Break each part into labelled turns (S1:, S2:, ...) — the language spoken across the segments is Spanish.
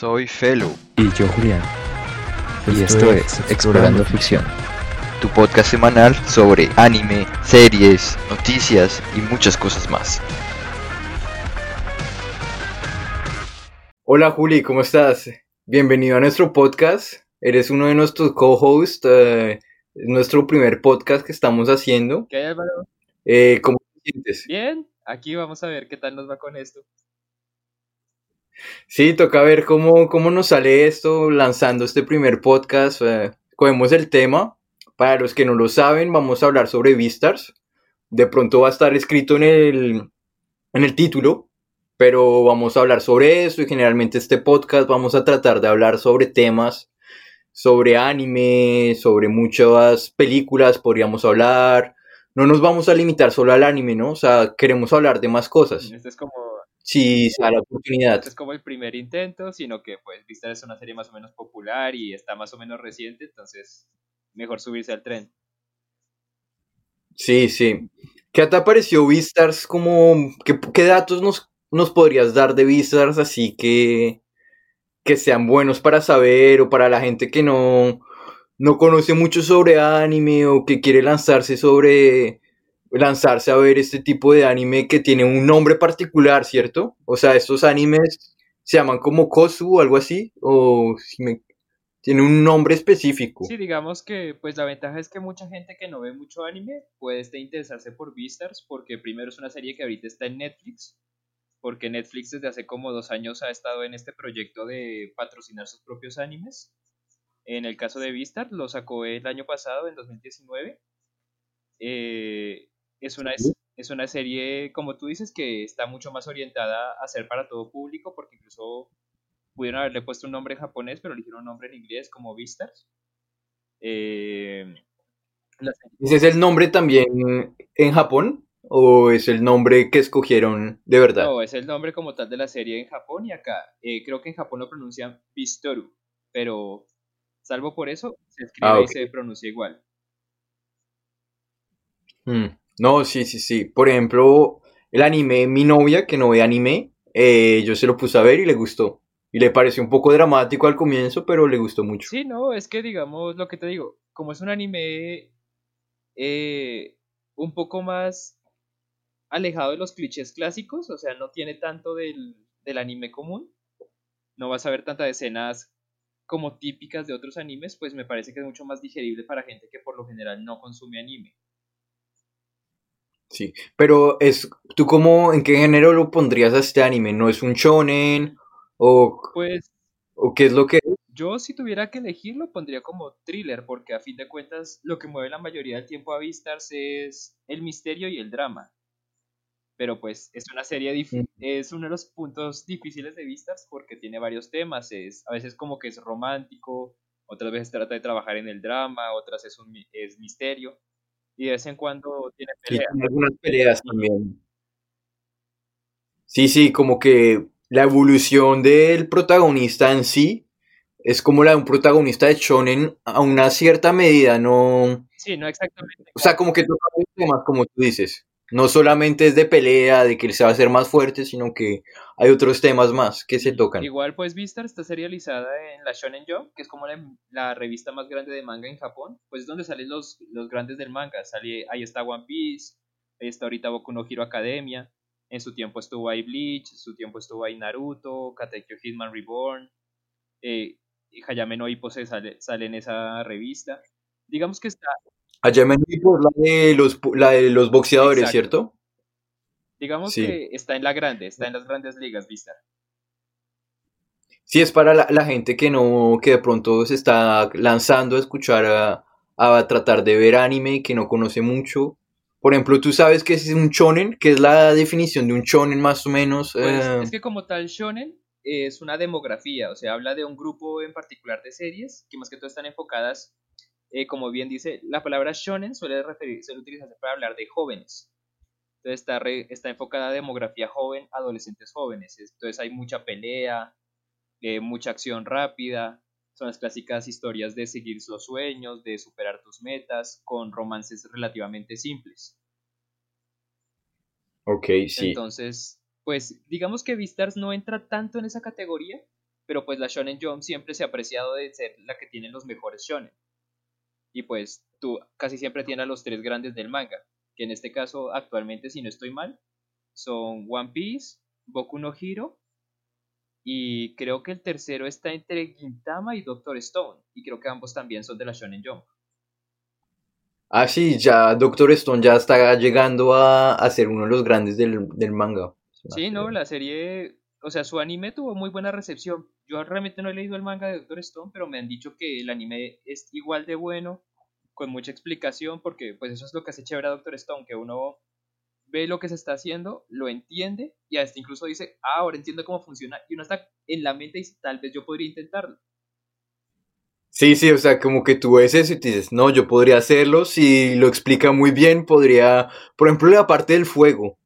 S1: Soy Felo.
S2: Y yo Julián. Y esto, es Explorando Ficción.
S1: Tu podcast semanal sobre anime, series, noticias y muchas cosas más.
S3: Hola Juli, ¿cómo estás? Bienvenido a nuestro podcast. Eres uno de nuestros co-hosts. eh, es nuestro primer podcast que estamos haciendo.
S4: ¿Qué hay, Álvaro?
S3: Eh, ¿Cómo te sientes?
S4: Bien, aquí vamos a ver qué tal nos va con esto.
S3: Sí, toca ver cómo, cómo nos sale esto lanzando este primer podcast. eh, cogemos el tema. Para los que no lo saben, vamos a hablar sobre Vistars. De pronto va a estar escrito en el, en el título, pero vamos a hablar sobre eso y generalmente este podcast vamos a tratar de hablar sobre temas, sobre anime, sobre muchas películas, podríamos hablar. No nos vamos a limitar solo al anime, ¿no? O sea, queremos hablar de más cosas.
S4: Este es como,
S3: Si se da la oportunidad.
S4: es como el primer intento, sino que pues Vistar es una serie más o menos popular y está más o menos reciente, entonces mejor subirse al tren.
S3: Sí, sí. ¿Qué te pareció Vistars? Como, ¿qué, qué datos nos, nos podrías dar de Vistars así que, que sean buenos para saber o para la gente que no, no conoce mucho sobre anime o que quiere lanzarse sobre lanzarse a ver este tipo de anime que tiene un nombre particular, ¿cierto? O sea, estos animes se llaman como Kosu o algo así, o tiene un nombre específico.
S4: Sí, digamos que pues la ventaja es que mucha gente que no ve mucho anime puede este, interesarse por Beastars porque primero es una serie que ahorita está en Netflix, porque Netflix desde hace como dos años ha estado en este proyecto de patrocinar sus propios animes. En el caso de Beastars lo sacó el año pasado, en 2019. Eh, es, una, es, es una serie, como tú dices, que está mucho más orientada a ser para todo público porque incluso pudieron haberle puesto un nombre en japonés, pero eligieron un nombre en inglés como Beastars. Eh,
S3: ¿Ese es el nombre también en Japón? ¿O es el nombre que escogieron de verdad?
S4: no, es el nombre como tal de la serie en Japón y acá. eh, creo que en Japón lo pronuncian Bistoru, pero salvo por eso, se escribe
S3: Ah,
S4: y
S3: ok.
S4: se pronuncia igual.
S3: Mm, No, sí, sí, sí. Por ejemplo, el anime, mi novia que no ve anime, eh, yo se lo puse a ver y le gustó. Y le pareció un poco dramático al comienzo, pero le gustó mucho.
S4: Sí, no, es que digamos lo que te digo, como es un anime eh, un poco más alejado de los clichés clásicos, o sea, no tiene tanto del, del anime común, no vas a ver tantas escenas como típicas de otros animes, pues me parece que es mucho más digerible para gente que por lo general no consume anime.
S3: Sí. Pero es, ¿tú cómo, en qué género lo pondrías a este anime? ¿No es un shonen? ¿O,
S4: Pues
S3: o qué es lo que
S4: yo si tuviera que elegirlo pondría como thriller, porque a fin de cuentas lo que mueve la mayoría del tiempo a Vistars es el misterio y el drama. pero pues es una serie
S3: Mm.
S4: es uno de los puntos difíciles de Vistas porque tiene varios temas, es a veces como que es romántico, otras veces trata de trabajar en el drama, otras es un es misterio y de vez en cuando tiene peleas.
S3: tiene algunas peleas también. Sí, sí, como que la evolución del protagonista en sí es como la de un protagonista de shonen a una cierta medida, no,
S4: Sí, no exactamente.
S3: o sea, como que toca temas, como tú dices. No solamente es de pelea, de que él se va a hacer más fuerte, sino que hay otros temas más que se tocan.
S4: Igual pues Vistar está serializada en la Shonen Jump, que es como la, la revista más grande de manga en Japón, pues es donde salen los, los grandes del manga, Sale, ahí está One Piece, ahí está ahorita Boku no Hero Academia, en su tiempo estuvo ahí Bleach, en su tiempo estuvo ahí Naruto, Katekyo Hitman Reborn, eh, y Hayame no Ippo se sale, sale en esa revista. Digamos que está,
S3: Allá me por la de los, la de los boxeadores,
S4: Exacto.
S3: ¿cierto?
S4: digamos
S3: Sí.
S4: que está en la grande, está en las grandes ligas Vistar.
S3: Sí, es para la, la gente que no, que de pronto se está lanzando a escuchar, a, a tratar de ver anime, que no conoce mucho. Por ejemplo, tú sabes que es un shonen, que es la definición de un shonen más o menos.
S4: Pues
S3: eh,
S4: es que como tal shonen es una demografía, o sea, habla de un grupo en particular de series que más que todo están enfocadas, eh, como bien dice, la palabra shonen suele, referir, suele utilizarse para hablar de jóvenes. Entonces está, re- está enfocada a demografía joven, adolescentes jóvenes. Entonces hay mucha pelea, eh, mucha acción rápida, son las clásicas historias de seguir los sueños, de superar tus metas, con romances relativamente simples.
S3: ok, sí.
S4: Entonces, pues digamos que Beastars no entra tanto en esa categoría, pero pues la Shonen Jump siempre se ha apreciado de ser la que tiene los mejores shonen. Y pues tú casi siempre tienes a los tres grandes del manga, que en este caso actualmente, si no estoy mal, son One Piece, Boku no Hero y creo que el tercero está entre Gintama y Doctor Stone. Y creo que ambos también son de la Shonen Jump.
S3: Ah, sí, ya Doctor Stone ya está llegando a, a ser uno de los grandes del, del manga.
S4: Sí, no, la serie, o sea, su anime tuvo muy buena recepción. Yo realmente no he leído el manga de Doctor Stone, pero me han dicho que el anime es igual de bueno, con mucha explicación, porque pues eso es lo que hace chévere a Doctor Stone, que uno ve lo que se está haciendo, lo entiende y hasta incluso dice, ah, ahora entiendo cómo funciona y uno está en la mente y dice, tal vez yo podría intentarlo.
S3: Sí, sí, o sea, como que tú ves eso y te dices, no, yo podría hacerlo, si lo explica muy bien, podría, por ejemplo, la parte del fuego,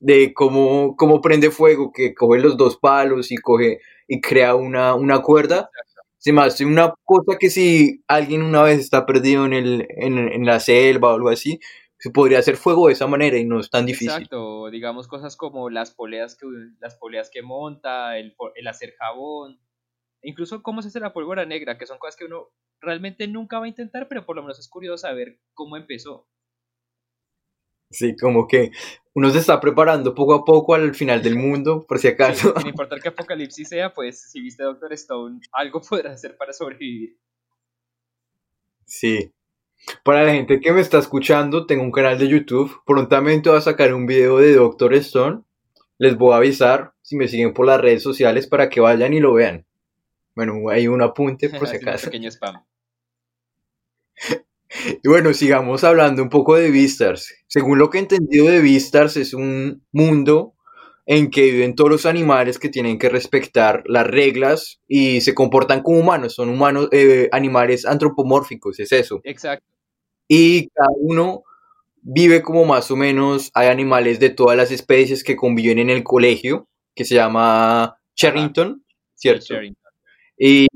S3: de cómo, cómo prende fuego, que coge los dos palos y coge y crea una, una cuerda. Se me hace una cosa que si alguien una vez está perdido en, el, en, en la selva o algo así, se podría hacer fuego de esa manera y no es tan difícil.
S4: Exacto, digamos cosas como las poleas que, las poleas que monta, el, el hacer jabón, incluso cómo se hace la pólvora negra, que son cosas que uno realmente nunca va a intentar, pero por lo menos es curioso saber cómo empezó.
S3: Sí, como que uno se está preparando poco a poco al final del mundo, por si acaso.
S4: Sí, sin importar qué apocalipsis sea, pues si viste Doctor Stone, algo podrás hacer para sobrevivir.
S3: Sí, para la gente que me está escuchando, tengo un canal de YouTube. Prontamente voy a sacar un video de Doctor Stone. Les voy a avisar si me siguen por las redes sociales para que vayan y lo vean. Bueno, hay un apunte por si acaso.
S4: un pequeño spam.
S3: Y bueno, sigamos hablando un poco de Vistars. Según lo que he entendido de Vistars, es un mundo en que viven todos los animales que tienen que respetar las reglas y se comportan como humanos. Son humanos, eh, animales antropomórficos, es eso.
S4: Exacto.
S3: Y cada uno vive como más o menos, hay animales de todas las especies que conviven en el colegio, que se llama Charrington, ¿cierto?
S4: Charrington.
S3: Y,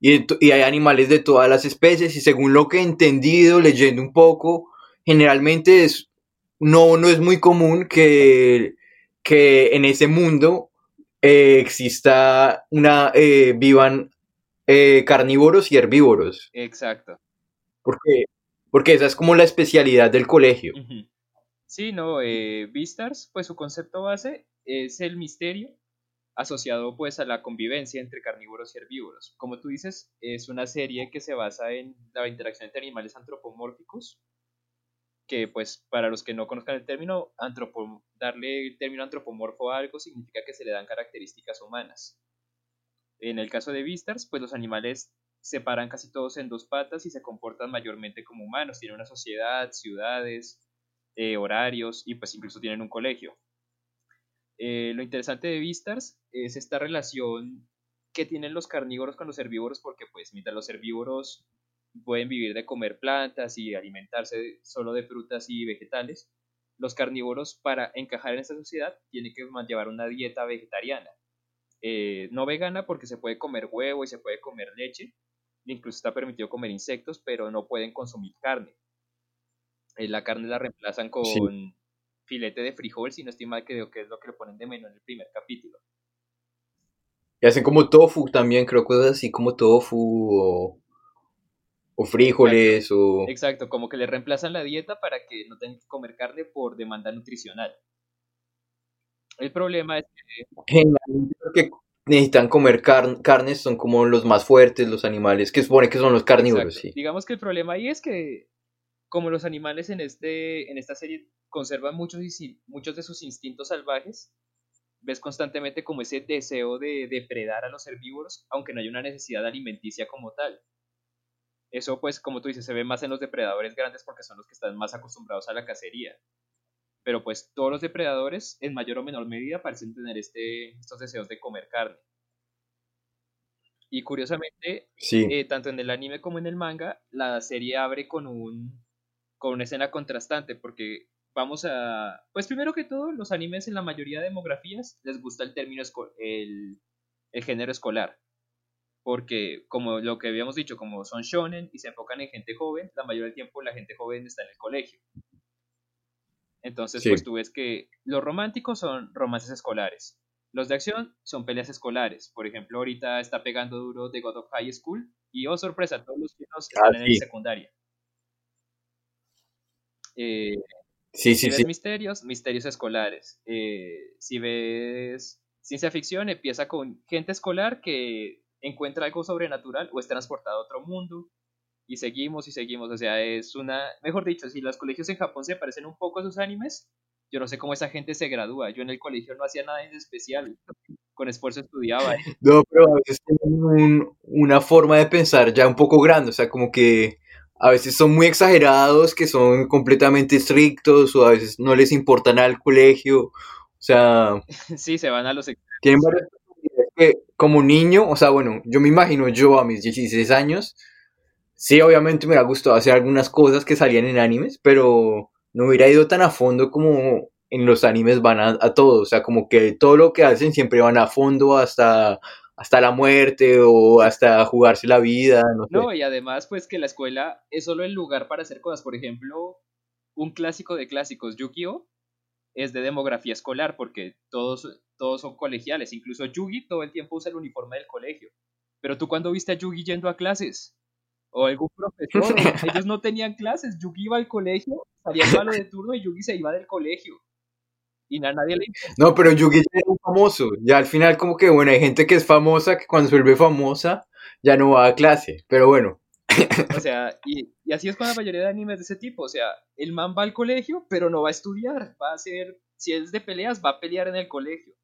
S3: y, y, hay animales de todas las especies y según lo que he entendido, leyendo un poco, generalmente es, no, no es muy común que, que en ese mundo eh, exista una, eh, vivan eh, carnívoros y herbívoros.
S4: Exacto.
S3: Porque porque esa es como la especialidad del colegio.
S4: Sí, no, eh, Vistars, pues su concepto base es el misterio asociado pues a la convivencia entre carnívoros y herbívoros. Como tú dices, es una serie que se basa en la interacción entre animales antropomórficos, que pues para los que no conozcan el término, darle el término antropomorfo a algo significa que se le dan características humanas. En el caso de Vistars, pues los animales se paran casi todos en dos patas y se comportan mayormente como humanos. Tienen una sociedad, ciudades, eh, horarios y pues incluso tienen un colegio. Eh, lo interesante de Vistars es esta relación que tienen los carnívoros con los herbívoros porque pues mientras los herbívoros pueden vivir de comer plantas y alimentarse solo de frutas y vegetales, los carnívoros para encajar en esta sociedad tienen que llevar una dieta vegetariana. Eh, no vegana porque se puede comer huevo y se puede comer leche, incluso está permitido comer insectos, pero no pueden consumir carne. Eh, la carne la reemplazan con filete de frijol, si no estoy mal, creo que es lo que le ponen de menú en el primer capítulo.
S3: Y hacen como tofu también, creo, cosas así como tofu o, o frijoles
S4: Exacto.
S3: o...
S4: Exacto, como que le reemplazan la dieta para que no tengan que comer carne por demanda nutricional. El problema es que...
S3: Generalmente lo que necesitan comer car- carnes son como los más fuertes, los animales, que supone que son los carnívoros, sí.
S4: Digamos que el problema ahí es que como los animales en, este, en esta serie conservan muchos, muchos de sus instintos salvajes, ves constantemente como ese deseo de depredar a los herbívoros, aunque no hay una necesidad alimenticia como tal. Eso pues, como tú dices, se ve más en los depredadores grandes porque son los que están más acostumbrados a la cacería. Pero pues todos los depredadores, en mayor o menor medida, parecen tener este, estos deseos de comer carne. Y curiosamente,
S3: Sí.
S4: eh, tanto en el anime como en el manga, la serie abre con un con una escena contrastante, porque vamos a, pues primero que todo, los animes en la mayoría de demografías les gusta el término esco- el, el género escolar, porque como lo que habíamos dicho, como son shonen y se enfocan en gente joven, la mayoría del tiempo la gente joven está en el colegio. Entonces,
S3: Sí.
S4: pues tú ves que los románticos son romances escolares. Los de acción son peleas escolares. Por ejemplo, ahorita está pegando duro The God of High School. Y oh sorpresa, todos los chinos
S3: Ah,
S4: están en
S3: sí.
S4: secundaria. Eh,
S3: Sí,
S4: si
S3: sí,
S4: ves
S3: sí.
S4: misterios, misterios escolares. Eh, si ves ciencia ficción, empieza con gente escolar que encuentra algo sobrenatural o es transportado a otro mundo. Y seguimos y seguimos. O sea, es una. Mejor dicho, si los colegios en Japón se parecen un poco a sus animes, yo no sé cómo esa gente se gradúa. Yo en el colegio no hacía nada de especial. Con esfuerzo estudiaba.
S3: No, pero a veces tienen un- una forma de pensar ya un poco grande, o sea, como que a veces son muy exagerados, que son completamente estrictos, o a veces no les importa nada el colegio, o sea,
S4: sí, se van a los.
S3: tienen varias que como niño, o sea, bueno, yo me imagino yo a mis 16 años, sí, obviamente me hubiera gustado hacer algunas cosas que salían en animes, pero no hubiera ido tan a fondo como en los animes van a, a todo, o sea, como que todo lo que hacen siempre van a fondo hasta, hasta la muerte o hasta jugarse la vida, no sé.
S4: No, y además, pues que la escuela es solo el lugar para hacer cosas. Por ejemplo, un clásico de clásicos, Yu-Gi-Oh! es de demografía escolar porque todos, todos son colegiales. Incluso Yugi todo el tiempo usa el uniforme del colegio. Pero tú cuando viste a Yugi yendo a clases? O algún profesor, ellos no tenían clases. Yugi iba al colegio, salía el malo de turno y Yugi se iba del colegio. Y a nadie le
S3: No, pero Yugi ya era un famoso, ya al final como que, bueno, hay gente que es famosa, que cuando se vuelve famosa ya no va a clase, pero bueno,
S4: O sea, y, y así es con la mayoría de animes de ese tipo. O sea, el man va al colegio, pero no va a estudiar. Va a hacer, si es de peleas, va a pelear en el colegio.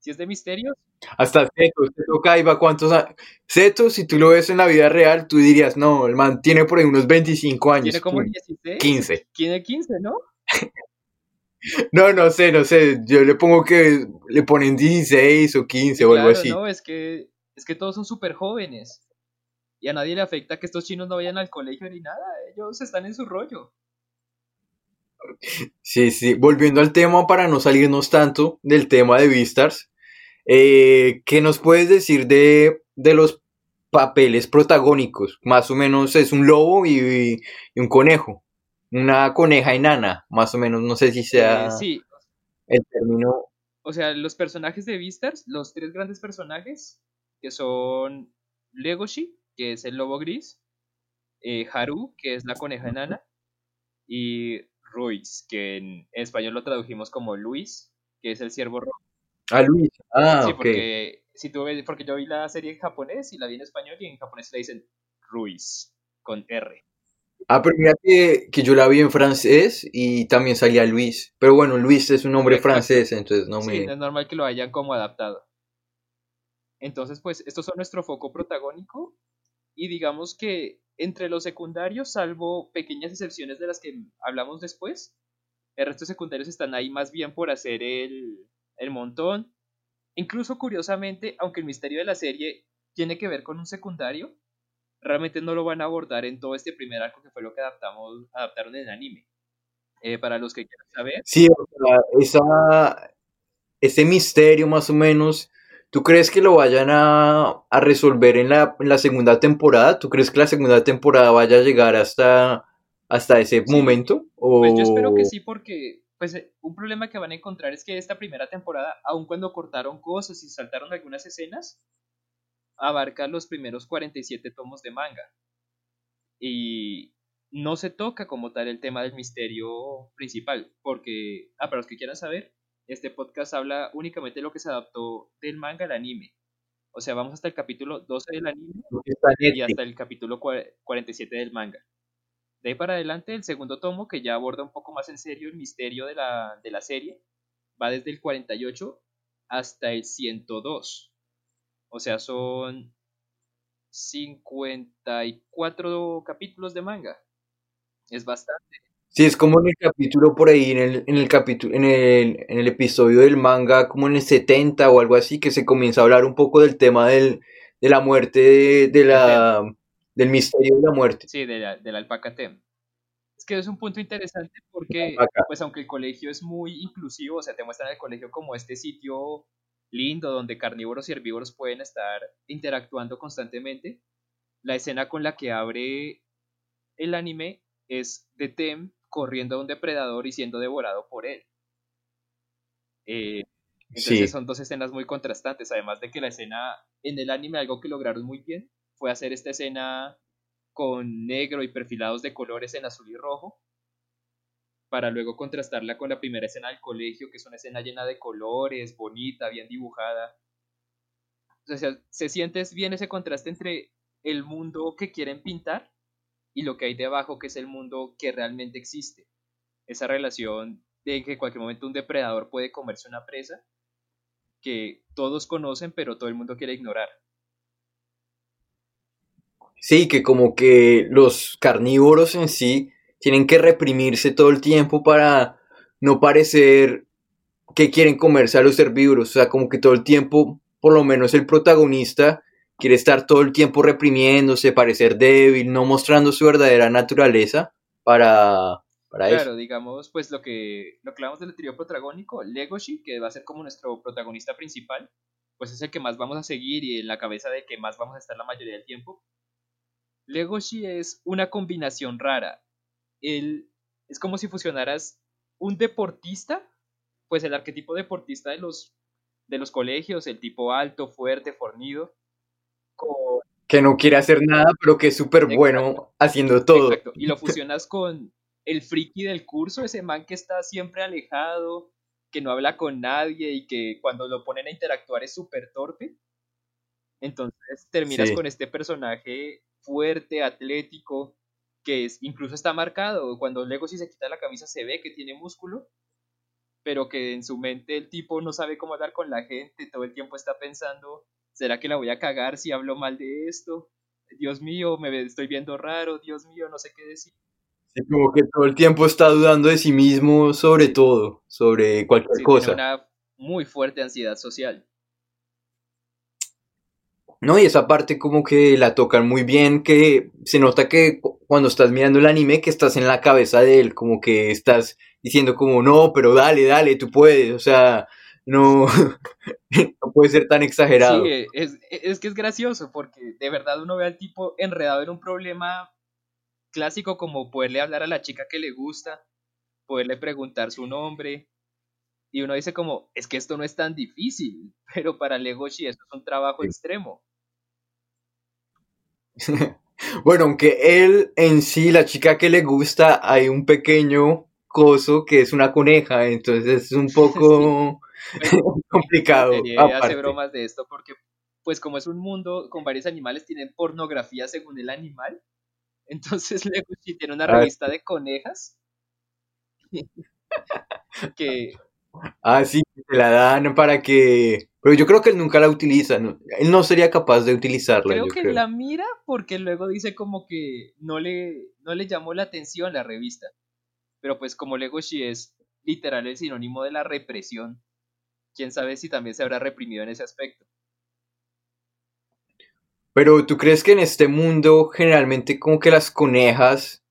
S4: Si es de misterios,
S3: hasta Zeto, Zeto Kaiba, ¿cuántos años? Si tú lo ves en la vida real, tú dirías, no, el man tiene por ahí unos 25 años.
S4: tiene como
S3: ¿Quién?
S4: 16.
S3: 15.
S4: Tiene 15, ¿no?
S3: No, no sé, no sé, yo le pongo que le ponen 16 o 15 o algo así.
S4: no, es que, es que todos son súper jóvenes. Y a nadie le afecta que estos chinos no vayan al colegio ni nada. Ellos están en su rollo.
S3: Sí, sí, volviendo al tema para no salirnos tanto del tema de Beastars, eh, ¿qué nos puedes decir de, de los papeles protagónicos? Más o menos es un lobo y, y un conejo, una coneja enana, más o menos, no sé si sea
S4: Eh, sí,
S3: el término.
S4: o sea, los personajes de Beastars, los tres grandes personajes, que son Legoshi, que es el lobo gris, eh, Haru, que es la coneja enana, y Ruiz, que en español lo tradujimos como Luis, que es el ciervo rojo.
S3: Ah, Luis. Ah,
S4: sí, porque, si tú ves, porque yo vi la serie en japonés y la vi en español y en japonés le dicen Ruiz, con R.
S3: Ah, pero mira que, que yo la vi en francés y también salía Luis. Pero bueno, Luis es un nombre
S4: Exacto.
S3: francés, entonces no
S4: Sí,
S3: me...
S4: no es normal que lo hayan como adaptado. Entonces, pues, estos son nuestro foco protagónico. Y digamos que entre los secundarios, salvo pequeñas excepciones de las que hablamos después, el resto de secundarios están ahí más bien por hacer el, el montón. Incluso curiosamente, aunque el misterio de la serie tiene que ver con un secundario, realmente no lo van a abordar en todo este primer arco que fue lo que adaptamos, adaptaron en anime. Eh, para los que quieran saber,
S3: Sí, o sea, esa, ese misterio más o menos, ¿tú crees que lo vayan a, a resolver en la, en la segunda temporada? ¿Tú crees que la segunda temporada vaya a llegar hasta, hasta ese
S4: Sí.
S3: momento?
S4: Pues yo espero que
S3: O-
S4: sí, porque pues eh, un problema que van a encontrar es que esta primera temporada, aun cuando cortaron cosas y saltaron algunas escenas, abarca los primeros 47 tomos de manga. Y no se toca como tal el tema del misterio principal, porque, ah, para los que quieran saber, este podcast habla únicamente de lo que se adaptó del manga al anime. O sea, vamos hasta el capítulo 12 del anime y hasta el capítulo cua- 47 del manga. De ahí para adelante, el segundo tomo, que ya aborda un poco más en serio el misterio de la, de la serie, va desde el 48 hasta el 102. O sea, son 54 capítulos de manga. Es bastante.
S3: Sí, es como en el capítulo por ahí, en el, en el capítulo, en el, en el episodio del manga, como en el 70 o algo así, que se comienza a hablar un poco del tema del, de la muerte, de, de la, del misterio de la muerte.
S4: Sí, de la, de la alpaca Tem. Es que es un punto interesante porque, pues aunque el colegio es muy inclusivo, o sea, te muestran el colegio como este sitio lindo donde carnívoros y herbívoros pueden estar interactuando constantemente, la escena con la que abre el anime es de Tem corriendo a un depredador y siendo devorado por él. Eh, Entonces son dos escenas muy contrastantes, además de que la escena en el anime, algo que lograron muy bien, fue hacer esta escena con negro y perfilados de colores en azul y rojo, para luego contrastarla con la primera escena del colegio, que es una escena llena de colores, bonita, bien dibujada. O sea, se siente bien ese contraste entre el mundo que quieren pintar y lo que hay debajo, que es el mundo que realmente existe. Esa relación de que en cualquier momento un depredador puede comerse una presa que todos conocen, pero todo el mundo quiere ignorar.
S3: Sí, que como que los carnívoros en sí tienen que reprimirse todo el tiempo para no parecer que quieren comerse a los herbívoros. O sea, como que todo el tiempo, por lo menos el protagonista, quiere estar todo el tiempo reprimiéndose, parecer débil, no mostrando su verdadera naturaleza para, para
S4: claro, digamos, pues lo que, lo que hablamos del trío protagónico, Legoshi, que va a ser como nuestro protagonista principal, pues es el que más vamos a seguir y en la cabeza de que más vamos a estar la mayoría del tiempo. Legoshi es una combinación rara él es como si fusionaras un deportista, pues el arquetipo deportista de los, de los colegios, el tipo alto, fuerte, fornido,
S3: Que no quiere hacer nada, pero que es súper bueno haciendo todo. Exacto.
S4: Y lo fusionas con el friki del curso, ese man que está siempre alejado, que no habla con nadie y que cuando lo ponen a interactuar es súper torpe. Entonces terminas con este personaje fuerte, atlético, que es, incluso está marcado. Cuando Lego si se quita la camisa se ve que tiene músculo, pero que en su mente el tipo no sabe cómo hablar con la gente, todo el tiempo está pensando, ¿será que la voy a cagar si hablo mal de esto? Dios mío, me estoy viendo raro, Dios mío, no sé qué decir.
S3: Sí, como que todo el tiempo está dudando de sí mismo sobre todo, sobre cualquier cosa.
S4: Tiene una muy fuerte ansiedad social.
S3: No, y esa parte como que la tocan muy bien, que se nota que cuando estás mirando el anime, que estás en la cabeza de él, como que estás diciendo como, no, pero dale, dale, tú puedes, o sea, no, no puede ser tan exagerado.
S4: Sí, es, es que es gracioso, porque de verdad uno ve al tipo enredado en un problema clásico como poderle hablar a la chica que le gusta, poderle preguntar su nombre, y uno dice como, es que esto no es tan difícil, pero para Legoshi esto es un trabajo extremo.
S3: bueno, aunque él en sí, la chica que le gusta, hay un pequeño coso que es una coneja, entonces es un poco complicado.
S4: hace bromas de esto porque, pues como es un mundo con varios animales, tienen pornografía según el animal. Entonces Legoshi tiene una ah, revista de conejas que
S3: Ah, sí, se la dan para que... Pero yo creo que él nunca la utiliza, él no sería capaz de utilizarla.
S4: Creo que la mira porque luego dice como que no le, no le llamó la atención la revista. Pero pues como Legoshi es literal el sinónimo de la represión, quién sabe si también se habrá reprimido en ese aspecto.
S3: Pero tú crees que en este mundo generalmente como que las conejas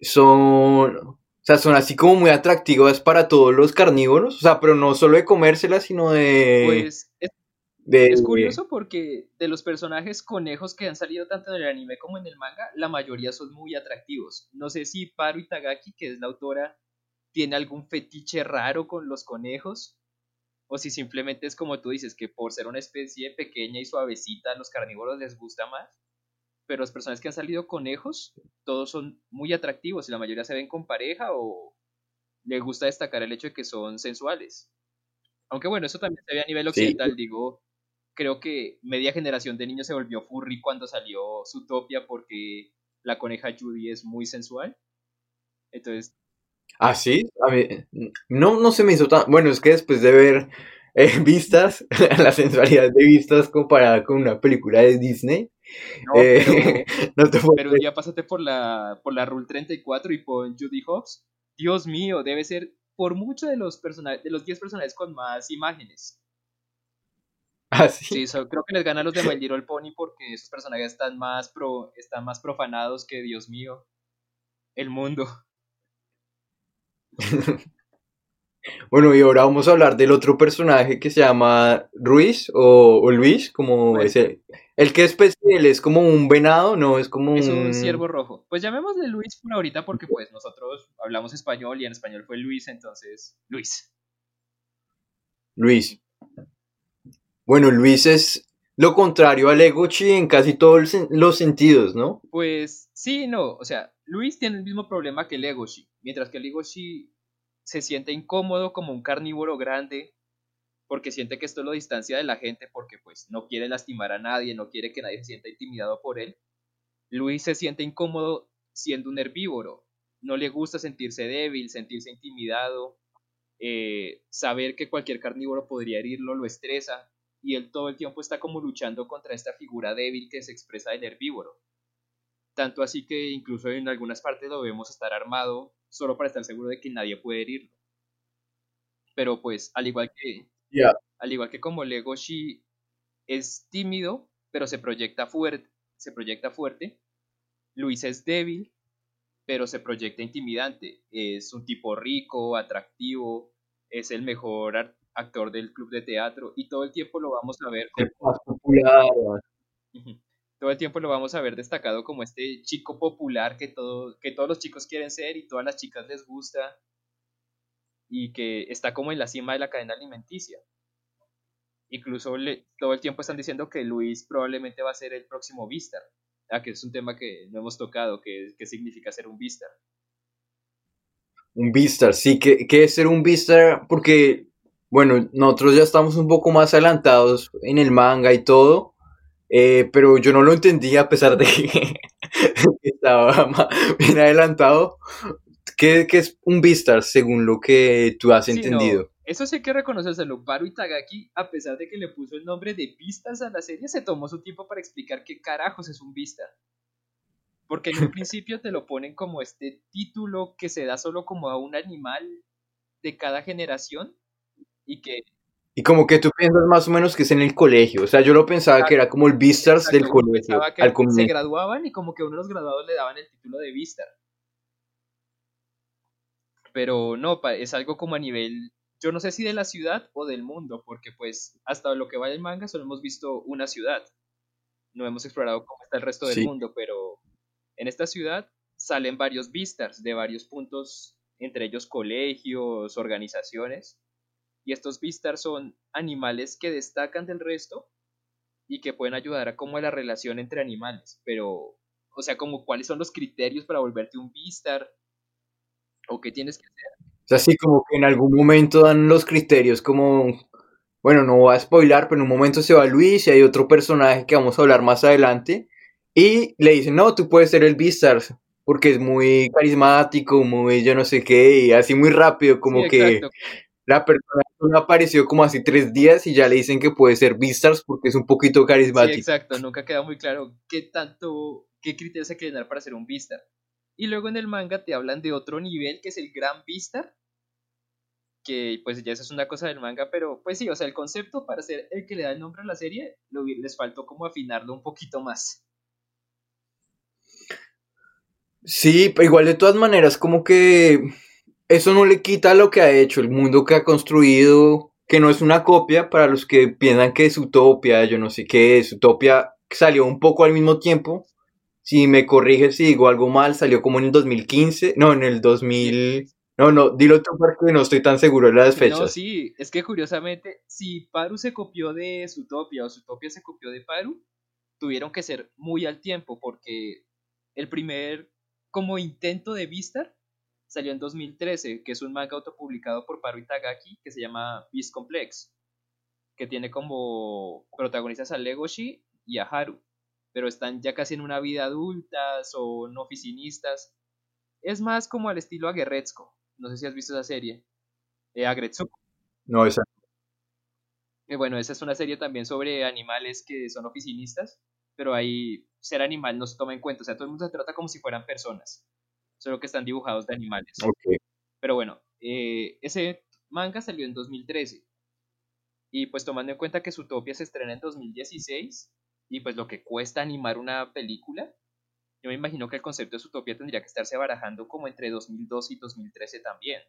S3: son sea, son así como muy atractivas para todos los carnívoros. O sea, pero no solo de comérselas, sino de.
S4: Pues es, curioso porque de los personajes conejos que han salido tanto en el anime como en el manga, la mayoría son muy atractivos. No sé si Paru Itagaki, que es la autora, tiene algún fetiche raro con los conejos. O si simplemente es como tú dices, que por ser una especie pequeña y suavecita, a los carnívoros les gusta más pero los personajes que han salido conejos, todos son muy atractivos y la mayoría se ven con pareja o le gusta destacar el hecho de que son sensuales. Aunque bueno, eso también se ve a nivel occidental, digo, creo que media generación de niños se volvió furry cuando salió Zootopia porque la coneja Judy es muy sensual. Entonces...
S3: Ah, sí, a mí, no, no se me hizo tan... Bueno, es que después de ver eh, vistas, la sensualidad de vistas comparada con una película de Disney,
S4: no, eh, pero, ya pásate por la, por la Rule 34 y por Judy Hobbs. Dios mío, debe ser por mucho de los, de los 10 personajes con más imágenes.
S3: ¿Ah, sí?
S4: sí creo que les gana los de My Little Pony porque esos personajes están más, pro, están más profanados que, Dios mío, el mundo.
S3: Bueno, y ahora vamos a hablar del otro personaje que se llama Ruiz o, Luis, como pues ese. El que es especial es como un venado, no, es como un...
S4: Es un ciervo rojo. Pues llamémosle Luis por ahorita porque pues nosotros hablamos español y en español fue Luis, entonces Luis.
S3: Luis. Bueno, Luis es lo contrario a Legochi en casi todos los sentidos, ¿no?
S4: Pues sí, no, o sea, Luis tiene el mismo problema que Legoshi, mientras que Legoshi se siente incómodo como un carnívoro grande porque siente que esto lo distancia de la gente porque pues no quiere lastimar a nadie, no quiere que nadie se sienta intimidado por él. Luis se siente incómodo siendo un herbívoro, no le gusta sentirse débil, sentirse intimidado, eh, saber que cualquier carnívoro podría herirlo lo estresa, y él todo el tiempo está como luchando contra esta figura débil que se expresa del herbívoro. Tanto así que incluso en algunas partes lo vemos estar armado solo para estar seguro de que nadie puede herirlo. Pero pues, al igual que, al igual que como Legoshi es tímido, pero se proyecta fuerte, se proyecta fuerte, Luis es débil, pero se proyecta intimidante. Es un tipo rico, atractivo, es el mejor actor del club de teatro y todo el tiempo lo vamos a ver
S3: como... popular.
S4: Todo el tiempo lo vamos a ver destacado como este chico popular que, todo, que todos los chicos quieren ser y todas las chicas les gusta y que está como en la cima de la cadena alimenticia. Incluso todo el tiempo están diciendo que Luis probablemente va a ser el próximo Vistar, ah, que es un tema que no hemos tocado, que, que significa ser un Vistar.
S3: Un Vistar, sí, que, que es ser un Vistar porque bueno, nosotros ya estamos un poco más adelantados en el manga y todo, eh, pero yo no lo entendía a pesar de que estaba bien adelantado. ¿Qué, es un Vistar según lo que tú has entendido?
S4: Eso sí hay que reconocerlo. Baru Itagaki, a pesar de que le puso el nombre de Vistas a la serie, se tomó su tiempo para explicar qué carajos es un Vistar. Porque en un principio te lo ponen como este título que se da solo como a un animal de cada generación y que...
S3: Y como que tú piensas más o menos que es en el colegio, o sea, yo lo pensaba que era como el Vistars del colegio.
S4: Que al se graduaban y como que a uno de los graduados le daban el título de Vistar. Pero no, es algo como a nivel, yo no sé si de la ciudad o del mundo, porque pues hasta lo que va el manga solo hemos visto una ciudad. No hemos explorado cómo está el resto del mundo, pero en esta ciudad salen varios Vistars de varios puntos, entre ellos colegios, organizaciones y estos Vistars son animales que destacan del resto y que pueden ayudar a como la relación entre animales. Pero, o sea, como cuáles son los criterios para volverte un Vistar o qué tienes que hacer.
S3: O sea, sí, como que en algún momento dan los criterios como, bueno, no voy a spoilar, pero en un momento se va Luis y hay otro personaje que vamos a hablar más adelante y le dicen, no, tú puedes ser el Vistar porque es muy carismático, muy yo no sé qué, y así muy rápido, como que la persona apareció como así tres días y ya le dicen que puede ser Beastars porque es un poquito carismático. Sí,
S4: exacto, nunca queda muy claro qué tanto, qué criterios hay que llenar para ser un Beastar. Y luego en el manga te hablan de otro nivel que es el Gran Beastar, que pues ya esa es una cosa del manga, pero pues sí, o sea, el concepto para ser el que le da el nombre a la serie, les faltó como afinarlo un poquito más.
S3: Sí, igual de todas maneras, como que eso no le quita lo que ha hecho, el mundo que ha construido, que no es una copia para los que piensan que es utopia, yo no sé qué es, utopia salió un poco al mismo tiempo. Si me corriges si digo algo mal, salió como en el 2015, no, en el 2000, no, no, dilo tú porque no estoy tan seguro de las fechas. No,
S4: sí, es que curiosamente, si Paru se copió de Zootopia o Zootopia se copió de Paru, tuvieron que ser muy al tiempo porque el primer como intento de Vistar salió en 2013, que es un manga autopublicado por Paru Itagaki que se llama Beast Complex, que tiene como protagonistas a Legoshi y a Haru, pero están ya casi en una vida adulta, son oficinistas. Es más como al estilo Aguerretzko. No sé si has visto esa serie. Eh, Agretsuko.
S3: No, esa.
S4: Eh, bueno, esa es una serie también sobre animales que son oficinistas, pero ahí ser animal no se toma en cuenta. O sea, todo el mundo se trata como si fueran personas solo que están dibujados de animales. Pero bueno, eh, ese manga salió en 2013. Y pues tomando en cuenta que Zootopia se estrena en 2016 y pues lo que cuesta animar una película, yo me imagino que el concepto de Zootopia tendría que estarse barajando como entre 2002 y 2013 también.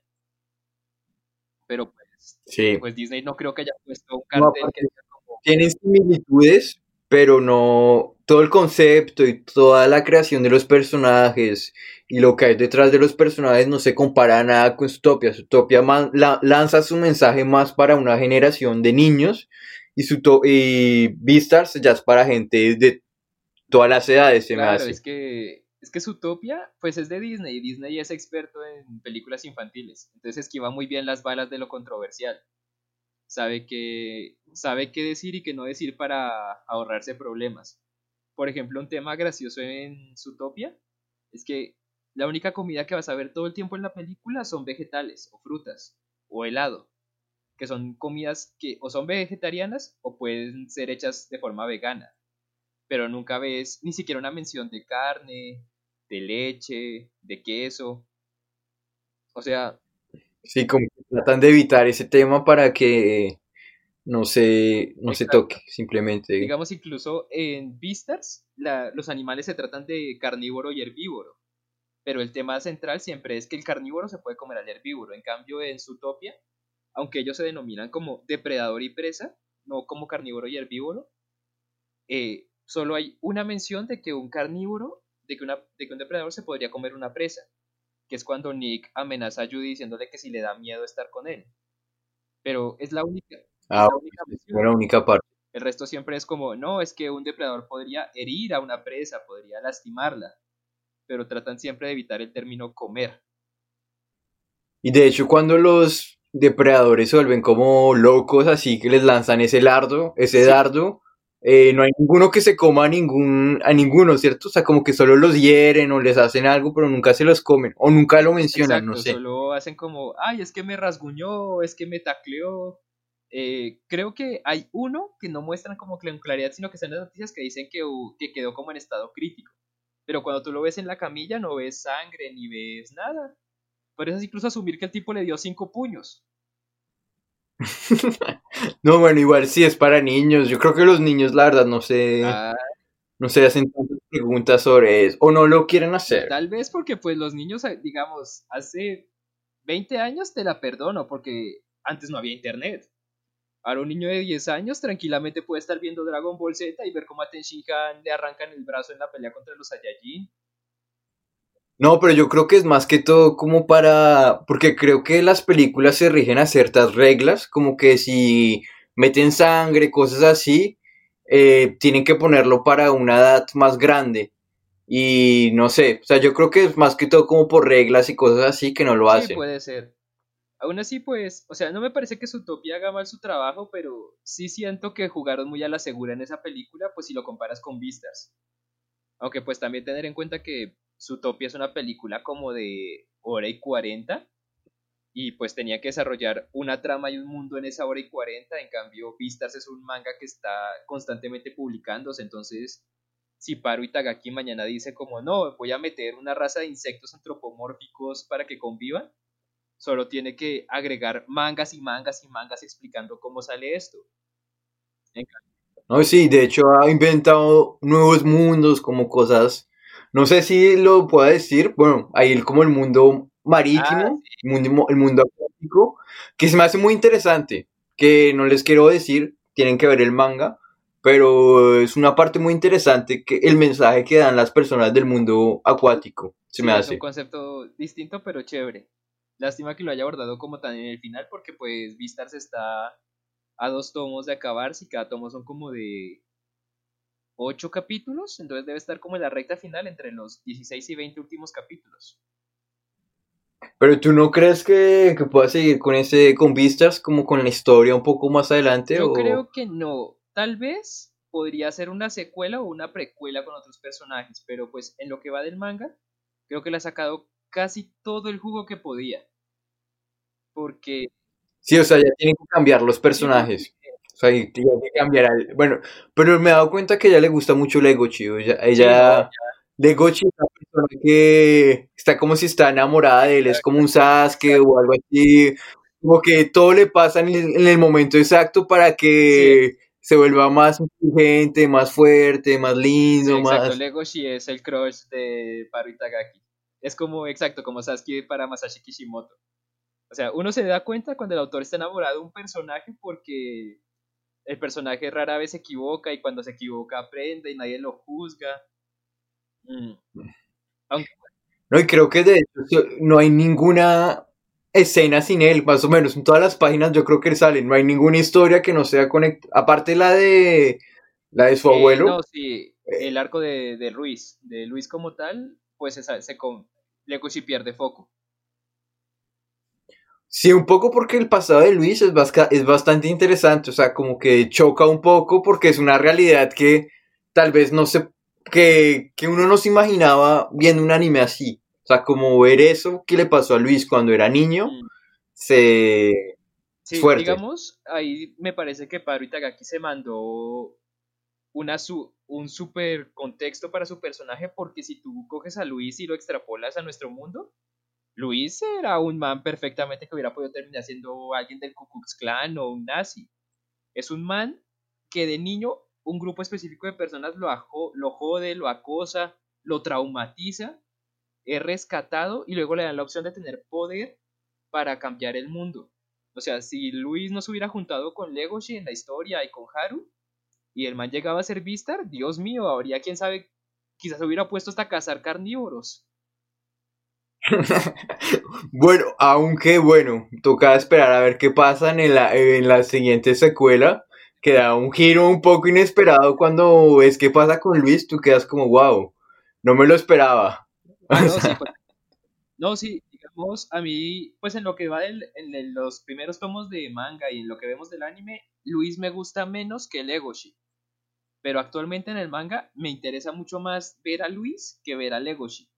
S4: Pero pues, pues Disney no creo que haya puesto un cartel que
S3: Tienen similitudes, pero no todo el concepto y toda la creación de los personajes y lo que hay detrás de los personajes no se compara nada con Zootopia. Zootopia lanza su mensaje más para una generación de niños y, su y Beastars ya es para gente de todas las edades, se
S4: claro, Es que, es que Zootopia, pues es de Disney y Disney es experto en películas infantiles. Entonces esquiva muy bien las balas de lo controversial. Sabe que sabe qué decir y qué no decir para ahorrarse problemas. Por ejemplo, un tema gracioso en Zootopia es que la única comida que vas a ver todo el tiempo en la película son vegetales o frutas o helado, que son comidas que o son vegetarianas o pueden ser hechas de forma vegana pero nunca ves ni siquiera una mención de carne, de leche, de queso. O sea...
S3: Sí, como tratan de evitar ese tema para que no se, no se toque, simplemente.
S4: Digamos, incluso en Vistas, los animales se tratan de carnívoro y herbívoro. Pero el tema central siempre es que el carnívoro se puede comer al herbívoro. En cambio, en Zootopia, aunque ellos se denominan como depredador y presa, no como carnívoro y herbívoro, eh, solo hay una mención de que un carnívoro, de que, una, de que un depredador se podría comer una presa, que es cuando Nick amenaza a Judy diciéndole que si le da miedo estar con él. Pero es la única,
S3: ah,
S4: la única,
S3: la única parte.
S4: El resto siempre es como, no, es que un depredador podría herir a una presa, podría lastimarla, pero tratan siempre de evitar el término comer.
S3: Y de hecho, cuando los depredadores se vuelven como locos, así que les lanzan ese lardo, ese dardo, eh, no hay ninguno que se coma a, ningún, a ninguno, ¿cierto? O sea, como que solo los hieren o les hacen algo, pero nunca se los comen o nunca lo mencionan, no sé.
S4: Solo hacen como, ay, es que me rasguñó, es que me tacleó. Eh, creo que hay uno que no muestran como con claridad, sino que están las noticias que dicen que, que quedó como en estado crítico. Pero cuando tú lo ves en la camilla no ves sangre ni ves nada. Puedes incluso asumir que el tipo le dio cinco puños.
S3: no, bueno, igual sí es para niños. Yo creo que los niños, la verdad, no sé. Ah. No se hacen tantas preguntas sobre eso. O no lo quieren hacer.
S4: Tal vez porque, pues, los niños, digamos, hace 20 años te la perdono porque antes no había internet. Ahora un niño de 10 años tranquilamente puede estar viendo Dragon Ball Z y ver cómo a Ten le arrancan el brazo en la pelea contra los Saiyajin.
S3: No, pero yo creo que es más que todo como para, porque creo que las películas se rigen a ciertas reglas, como que si meten sangre, cosas así, eh, tienen que ponerlo para una edad más grande. Y no sé, o sea, yo creo que es más que todo como por reglas y cosas así que no lo hacen. Sí,
S4: puede ser. Aún así, pues, o sea, no me parece que Zootopia haga mal su trabajo, pero sí siento que jugaron muy a la segura en esa película, pues si lo comparas con Vistas. Aunque pues también tener en cuenta que Zootopia es una película como de hora y cuarenta y pues tenía que desarrollar una trama y un mundo en esa hora y cuarenta, en cambio Vistas es un manga que está constantemente publicándose, entonces si Paru Itagaki mañana dice como no, voy a meter una raza de insectos antropomórficos para que convivan, solo tiene que agregar mangas y mangas y mangas explicando cómo sale esto.
S3: No, sí, de hecho ha inventado nuevos mundos como cosas no sé si lo puedo decir, bueno, ahí como el mundo marítimo, ah, el, mundo, el mundo acuático, que se me hace muy interesante, que no les quiero decir, tienen que ver el manga, pero es una parte muy interesante que el mensaje que dan las personas del mundo acuático, se me hace.
S4: Es un concepto distinto pero chévere. Lástima que lo haya abordado como tan en el final porque pues Vistars está a dos tomos de acabarse y cada tomo son como de ocho capítulos, entonces debe estar como en la recta final entre los 16 y 20 últimos capítulos.
S3: Pero tú no crees que, que pueda seguir con ese, con vistas, como con la historia un poco más adelante?
S4: Yo creo que no. Tal vez podría ser una secuela o una precuela con otros personajes, pero pues en lo que va del manga, creo que le ha sacado casi todo el jugo que podía. Porque...
S3: Sí, o sea, ya tienen que cambiar los personajes. O sea, que cambiar Bueno, pero me he dado cuenta que a ella le gusta mucho Legochi. Ella, ella Legochi es una persona que está como si está enamorada de él. Es como un Sasuke o algo así. Como que todo le pasa en el, momento exacto para que se vuelva más inteligente, más fuerte, más lindo. Sí, exacto,
S4: Legoshi es el crush de Paru Itagaki. Es como, exacto, como Sasuke para Masashi Kishimoto. O sea, uno se da cuenta cuando el autor está enamorado de un personaje porque el personaje rara vez se equivoca y cuando se equivoca aprende y nadie lo juzga. Mm.
S3: No, y creo que de hecho no hay ninguna escena sin él, más o menos. En todas las páginas yo creo que sale. No hay ninguna historia que no sea conectada. Aparte la de la de su
S4: Eh,
S3: abuelo.
S4: no, sí, el arco de, de Luis, de Luis como tal, pues se, se con, Legoshi pierde foco.
S3: Sí, un poco porque el pasado de Luis es, es bastante interesante, o sea, como que choca un poco porque es una realidad que tal vez no se, que, que uno no se imaginaba viendo un anime así. O sea, como ver eso que le pasó a Luis cuando era niño,
S4: Mm.
S3: se...
S4: Sí,
S3: Fuerte.
S4: digamos, ahí me parece que Pablo Itagaki se mandó una su- un super contexto para su personaje, porque si tú coges a Luis y lo extrapolas a nuestro mundo, Luis era un man perfectamente que hubiera podido terminar siendo alguien del Ku Klux o un nazi. Es un man que de niño un grupo específico de personas lo, lo jode, lo acosa, lo traumatiza, es rescatado y luego le dan la opción de tener poder para cambiar el mundo. O sea, si Luis no se hubiera juntado con Legoshi en la historia y con Haru, y el man llegaba a ser Vistar, Dios mío, habría quién sabe, quizás hubiera puesto hasta cazar carnívoros.
S3: Bueno, aunque bueno, toca esperar a ver qué pasa en la, en la siguiente secuela, que da un giro un poco inesperado cuando ves qué pasa con Luis, tú quedas como, wow, no me lo esperaba.
S4: Ah, no, sí, pues- no, sí, digamos, a mí, pues en lo que va del- en los primeros tomos de manga y en lo que vemos del anime, Luis me gusta menos que Legoshi. Pero actualmente en el manga me interesa mucho más ver a Luis que ver a Legoshi.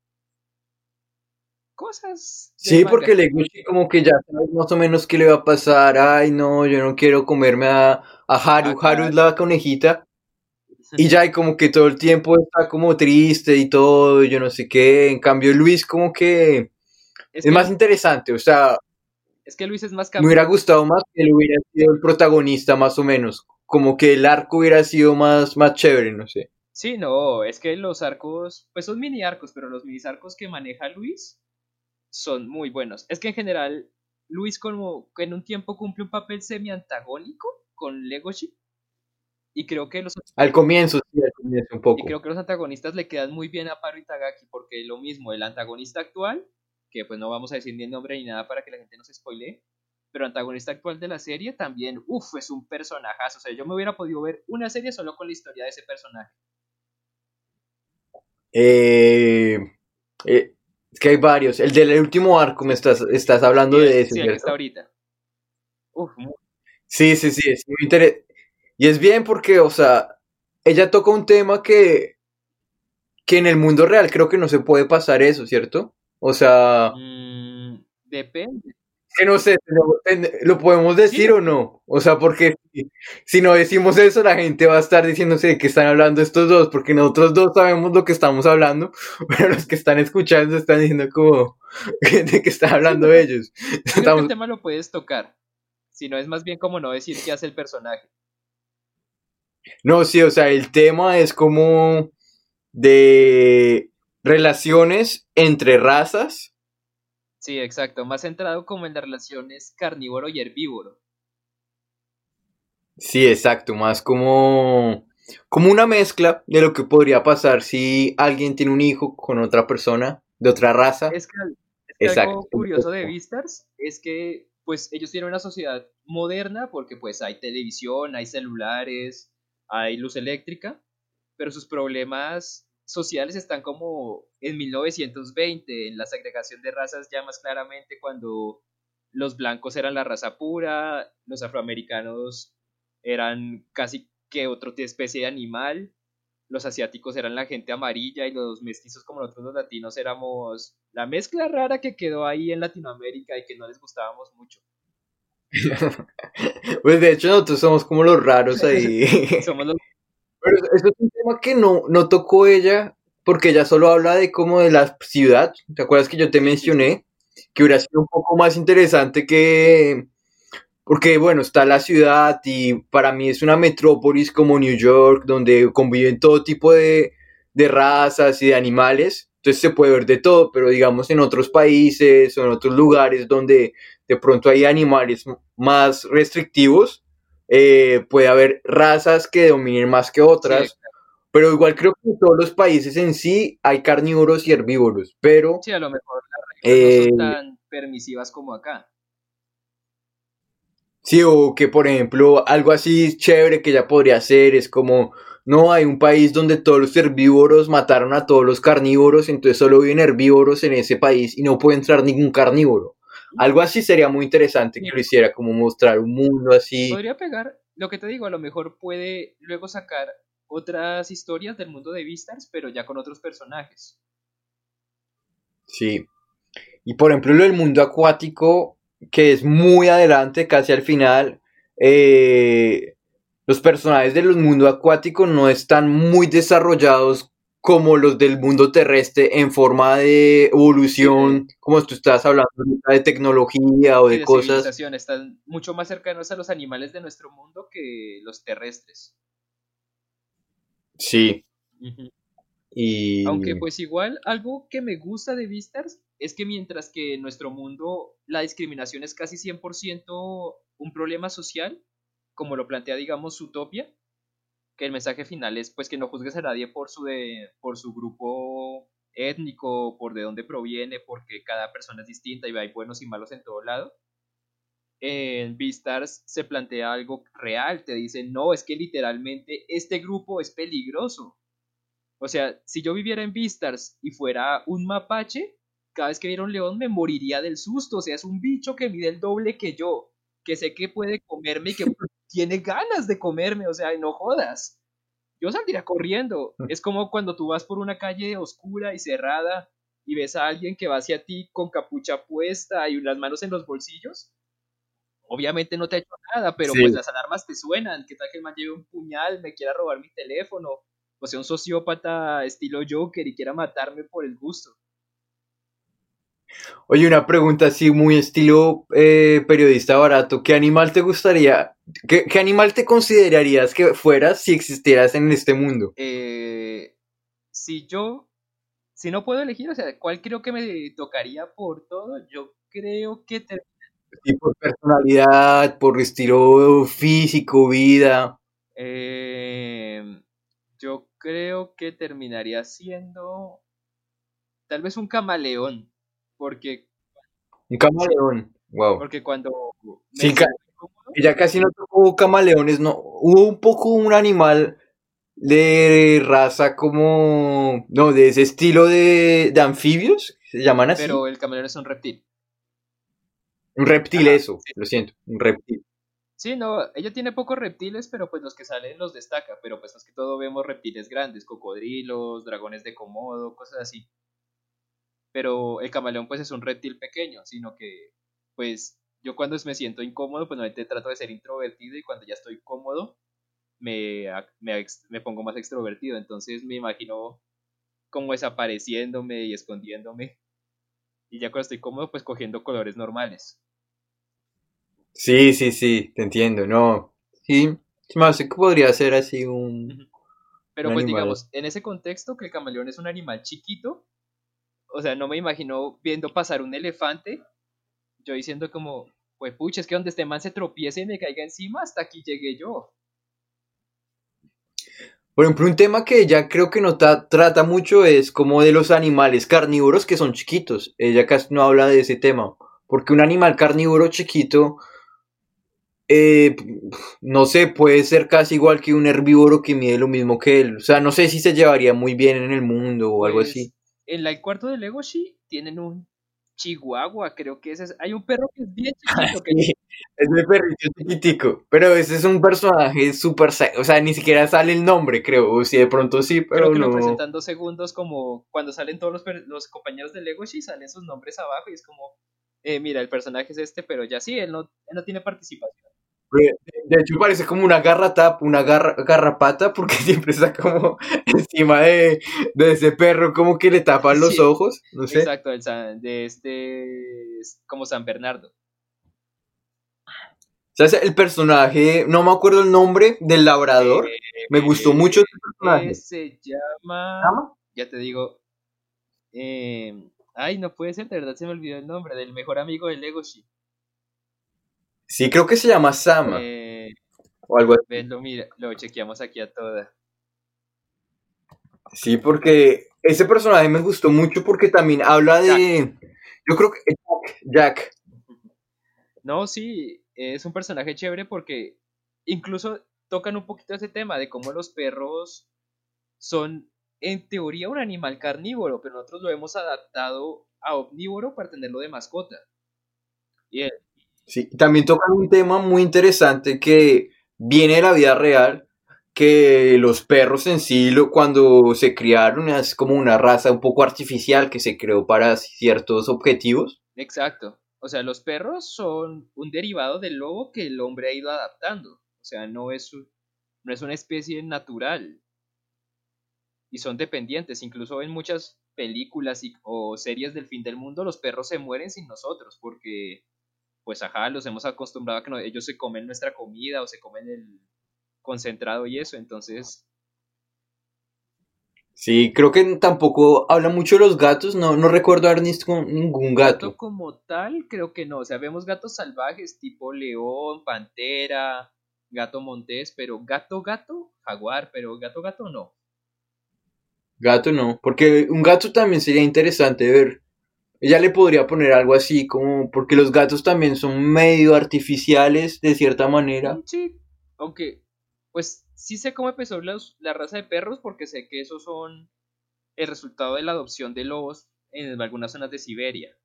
S4: Cosas.
S3: Sí, porque Legoshi como que ya sabes más o menos qué le va a pasar. Ay, no, yo no quiero comerme a, a Haru.
S4: A
S3: Haru es la conejita. Y ya, y como que todo el tiempo está como triste y todo, yo no sé qué. En cambio, Luis como que es,
S4: Es que,
S3: más interesante. O sea,
S4: es que Luis es más
S3: me hubiera gustado más que él hubiera sido el protagonista más o menos. Como que el arco hubiera sido más, más chévere, no sé.
S4: Sí, no, es que los arcos, pues son mini arcos, pero los mini arcos que maneja Luis son muy buenos. Es que en general, Luis como que en un tiempo cumple un papel semi-antagónico con Legoshi. Y creo que los
S3: Al comienzo, sí, al comienzo un
S4: y
S3: poco.
S4: creo que los antagonistas le quedan muy bien a Paro Itagaki, porque lo mismo, el antagonista actual, que pues no vamos a decir ni el nombre ni nada para que la gente no se spoilee, pero antagonista actual de la serie también, uff, es un personajazo. O sea, yo me hubiera podido ver una serie solo con la historia de ese personaje.
S3: Eh, eh, es que hay varios. El del último arco, me estás, estás hablando
S4: Sí,
S3: de ese,
S4: sí, el que
S3: ¿cierto?
S4: está ahorita. Uf,
S3: Sí, sí, sí, es muy inter- Y es bien porque, o sea, ella toca un tema que, que en el mundo real creo que no se puede pasar eso, ¿cierto? O sea,
S4: mm, depende.
S3: Que no sé, lo, en- ¿lo podemos decir
S4: Sí.
S3: o no? O sea, porque si, si no decimos eso, la gente va a estar diciéndose de qué están hablando estos dos, porque nosotros dos sabemos lo que estamos hablando, pero los que están escuchando están diciendo como de qué están hablando ellos.
S4: Creo que
S3: Estamos,
S4: el tema lo puedes tocar. Si no es más bien como no decir qué hace el personaje.
S3: No, sí, o sea, el tema es como de relaciones entre razas.
S4: Sí, exacto. Más centrado como en las relaciones carnívoro y herbívoro.
S3: Sí, exacto, más como, como una mezcla de lo que podría pasar si alguien tiene un hijo con otra persona de otra raza.
S4: Es que, es que
S3: Exacto.
S4: algo curioso de Beastars es que pues ellos tienen una sociedad moderna porque pues hay televisión, hay celulares, hay luz eléctrica, pero sus problemas sociales están como en 1920, en la segregación de razas ya más claramente cuando los blancos eran la raza pura, los afroamericanos eran casi que otra especie de animal, los asiáticos eran la gente amarilla y los mestizos como nosotros los latinos éramos la mezcla rara que quedó ahí en Latinoamérica y que no les gustábamos mucho.
S3: Pues de hecho nosotros somos como los raros ahí.
S4: Somos los
S3: Pero eso es un tema que no, no tocó ella, porque ella solo habla de como de la ciudad. ¿Te acuerdas que yo te mencioné? Que hubiera sido un poco más interesante que... Porque bueno, está la ciudad y para mí es una metrópolis como New York, donde conviven todo tipo de, de razas y de animales. Entonces se puede ver de todo, pero digamos en otros países o en otros lugares donde de pronto hay animales más restrictivos, eh, puede haber razas que dominen más que otras. Pero igual creo que en todos los países en sí hay carnívoros y herbívoros, pero...
S4: Sí, a lo mejor las reglas no son
S3: Eh,
S4: tan permisivas como acá.
S3: Sí, o que por ejemplo algo así chévere que ya podría ser es como, no, hay un país donde todos los herbívoros mataron a todos los carnívoros, entonces solo viven herbívoros en ese país y no puede entrar ningún carnívoro. Algo así sería muy interesante que lo hiciera, como mostrar un mundo así.
S4: Podría pegar, lo que te digo, a lo mejor puede luego sacar otras historias del mundo de Beastars, pero ya con otros personajes.
S3: Sí. Y por ejemplo, lo del mundo acuático, que es muy adelante, casi al final, eh, los personajes del mundo acuático no están muy desarrollados como los del mundo terrestre en forma de evolución, como tú estás hablando de tecnología o de
S4: de
S3: cosas.
S4: están mucho más cercanos a los animales de nuestro mundo que los terrestres.
S3: Sí. Y
S4: Aunque pues igual algo que me gusta de Beastars es que mientras que en nuestro mundo la discriminación es casi 100% un problema social, como lo plantea digamos Utopia, que el mensaje final es pues que no juzgues a nadie por su de, por su grupo étnico, por de dónde proviene, porque cada persona es distinta y hay buenos y malos en todo lado. En Beastars se plantea algo real, te dicen, no, es que literalmente este grupo es peligroso. O sea, si yo viviera en Beastars y fuera un mapache, cada vez que viera un león me moriría del susto. O sea, es un bicho que mide el doble que yo, que sé que puede comerme y que tiene ganas de comerme. O sea, no jodas. Yo saldría corriendo. Es como cuando tú vas por una calle oscura y cerrada y ves a alguien que va hacia ti con capucha puesta y las manos en los bolsillos. Obviamente no te ha hecho nada, pero
S3: Sí.
S4: pues las alarmas te suenan. ¿Qué tal que el man lleve un puñal, me quiera robar mi teléfono? O sea, un sociópata estilo Joker y quiera matarme por el gusto.
S3: Oye, una pregunta así muy estilo eh, periodista barato. ¿Qué animal te gustaría, qué, qué animal te considerarías que fueras si existieras en este mundo?
S4: Eh, si yo, si no puedo elegir, o sea, ¿cuál creo que me tocaría por todo? Yo creo que te-
S3: Sí, por personalidad, por estilo físico, vida.
S4: eh, yo creo que terminaría siendo tal vez un camaleón, porque,
S3: Un camaleón. Wow.
S4: porque cuando
S3: Sí, ca- Ya casi no tocó camaleones, no. Hubo un poco un animal de raza como. No, de ese estilo de, de anfibios, se llaman así.
S4: pero el camaleón es un reptil.
S3: Un reptil,
S4: Ajá,
S3: eso,
S4: sí.
S3: lo siento, un reptil.
S4: Sí, no, ella tiene pocos reptiles, pero pues los que salen los destaca, pero pues más que todo vemos reptiles grandes, cocodrilos, dragones de Komodo, cosas así. Pero el camaleón pues es un reptil pequeño, sino que pues yo cuando me siento incómodo, pues normalmente trato de ser introvertido y cuando ya estoy cómodo me, me, me pongo más extrovertido, entonces me imagino como desapareciéndome y escondiéndome. Y ya cuando estoy cómodo, pues cogiendo colores normales.
S3: Sí, sí, sí, te entiendo, no. Sí, hace que podría ser así un.
S4: Pero
S3: Un
S4: pues
S3: animal.
S4: digamos, en ese contexto que el camaleón es un animal chiquito, o sea, no me imagino viendo pasar un elefante, yo diciendo como, pues pucha, es que donde este man se tropiece y me caiga encima, hasta aquí llegué yo.
S3: Por ejemplo, un tema que ella creo que no ta- trata mucho es como de los animales carnívoros que son chiquitos. Ella casi no habla de ese tema. Porque un animal carnívoro chiquito, eh, no sé, puede ser casi igual que un herbívoro que mide lo mismo que él. O sea, no sé si se llevaría muy bien en el mundo o algo
S4: Pues,
S3: así.
S4: En el cuarto de Legoshi tienen un chihuahua, creo que ese es, hay un perro que es bien chiquito, que
S3: Sí, es de perrito chiquitico. Pero ese es un personaje súper... O sea, ni siquiera sale el nombre, creo. O si de pronto sí, pero
S4: creo que lo
S3: no.
S4: presentan dos segundos como cuando salen todos los, los compañeros de Legoshi, salen sus nombres abajo y es como, eh, mira, el personaje es este, pero ya sí, él no, él no tiene participación.
S3: De hecho, parece como una una garra- garrapata, porque siempre está como encima de, de ese perro, como que le tapan los
S4: Sí.
S3: ojos. No sé.
S4: Exacto, el San- de este es como San Bernardo.
S3: O sea, el personaje, no me acuerdo el nombre del labrador.
S4: Eh,
S3: me gustó mucho ese personaje.
S4: eh, se llama,
S3: ¿Llama?
S4: ya te digo, eh, ay, no puede ser, de verdad se me olvidó el nombre, del mejor amigo de Legoshi.
S3: Sí, creo que se llama Sama.
S4: Eh,
S3: o algo así.
S4: Ven, lo, mira, lo chequeamos aquí a toda.
S3: Sí, porque ese personaje me gustó mucho porque también habla de... Yo creo que Jack, Jack.
S4: No, sí, es un personaje chévere porque incluso tocan un poquito ese tema de cómo los perros son en teoría un animal carnívoro, pero nosotros lo hemos adaptado a omnívoro para tenerlo de mascota. Y él,
S3: Sí, también tocan un tema muy interesante que viene de la vida real, que los perros en sí, cuando se criaron, es como una raza un poco artificial que se creó para ciertos objetivos.
S4: exacto. O sea, los perros son un derivado del lobo que el hombre ha ido adaptando. O sea, no es, no es una especie natural. Y son dependientes. Incluso en muchas películas y- o series del fin del mundo, los perros se mueren sin nosotros porque, pues, ajá, los hemos acostumbrado a que no- ellos se comen nuestra comida o se comen el concentrado y eso. Entonces,
S3: Sí, creo que tampoco habla mucho de los gatos, no, no recuerdo haber visto ningún
S4: gato
S3: gato.
S4: como tal, creo que no. O sea, vemos gatos salvajes tipo león, pantera, gato montés, pero gato, gato, jaguar, pero gato, gato no.
S3: Gato no, porque un gato también sería interesante ver. Ella le podría poner algo así como, porque los gatos también son medio artificiales de cierta manera.
S4: Mm, Sí, aunque, pues sí sé cómo empezó los- la raza de perros porque sé que esos son el resultado de la adopción de lobos en algunas zonas de Siberia.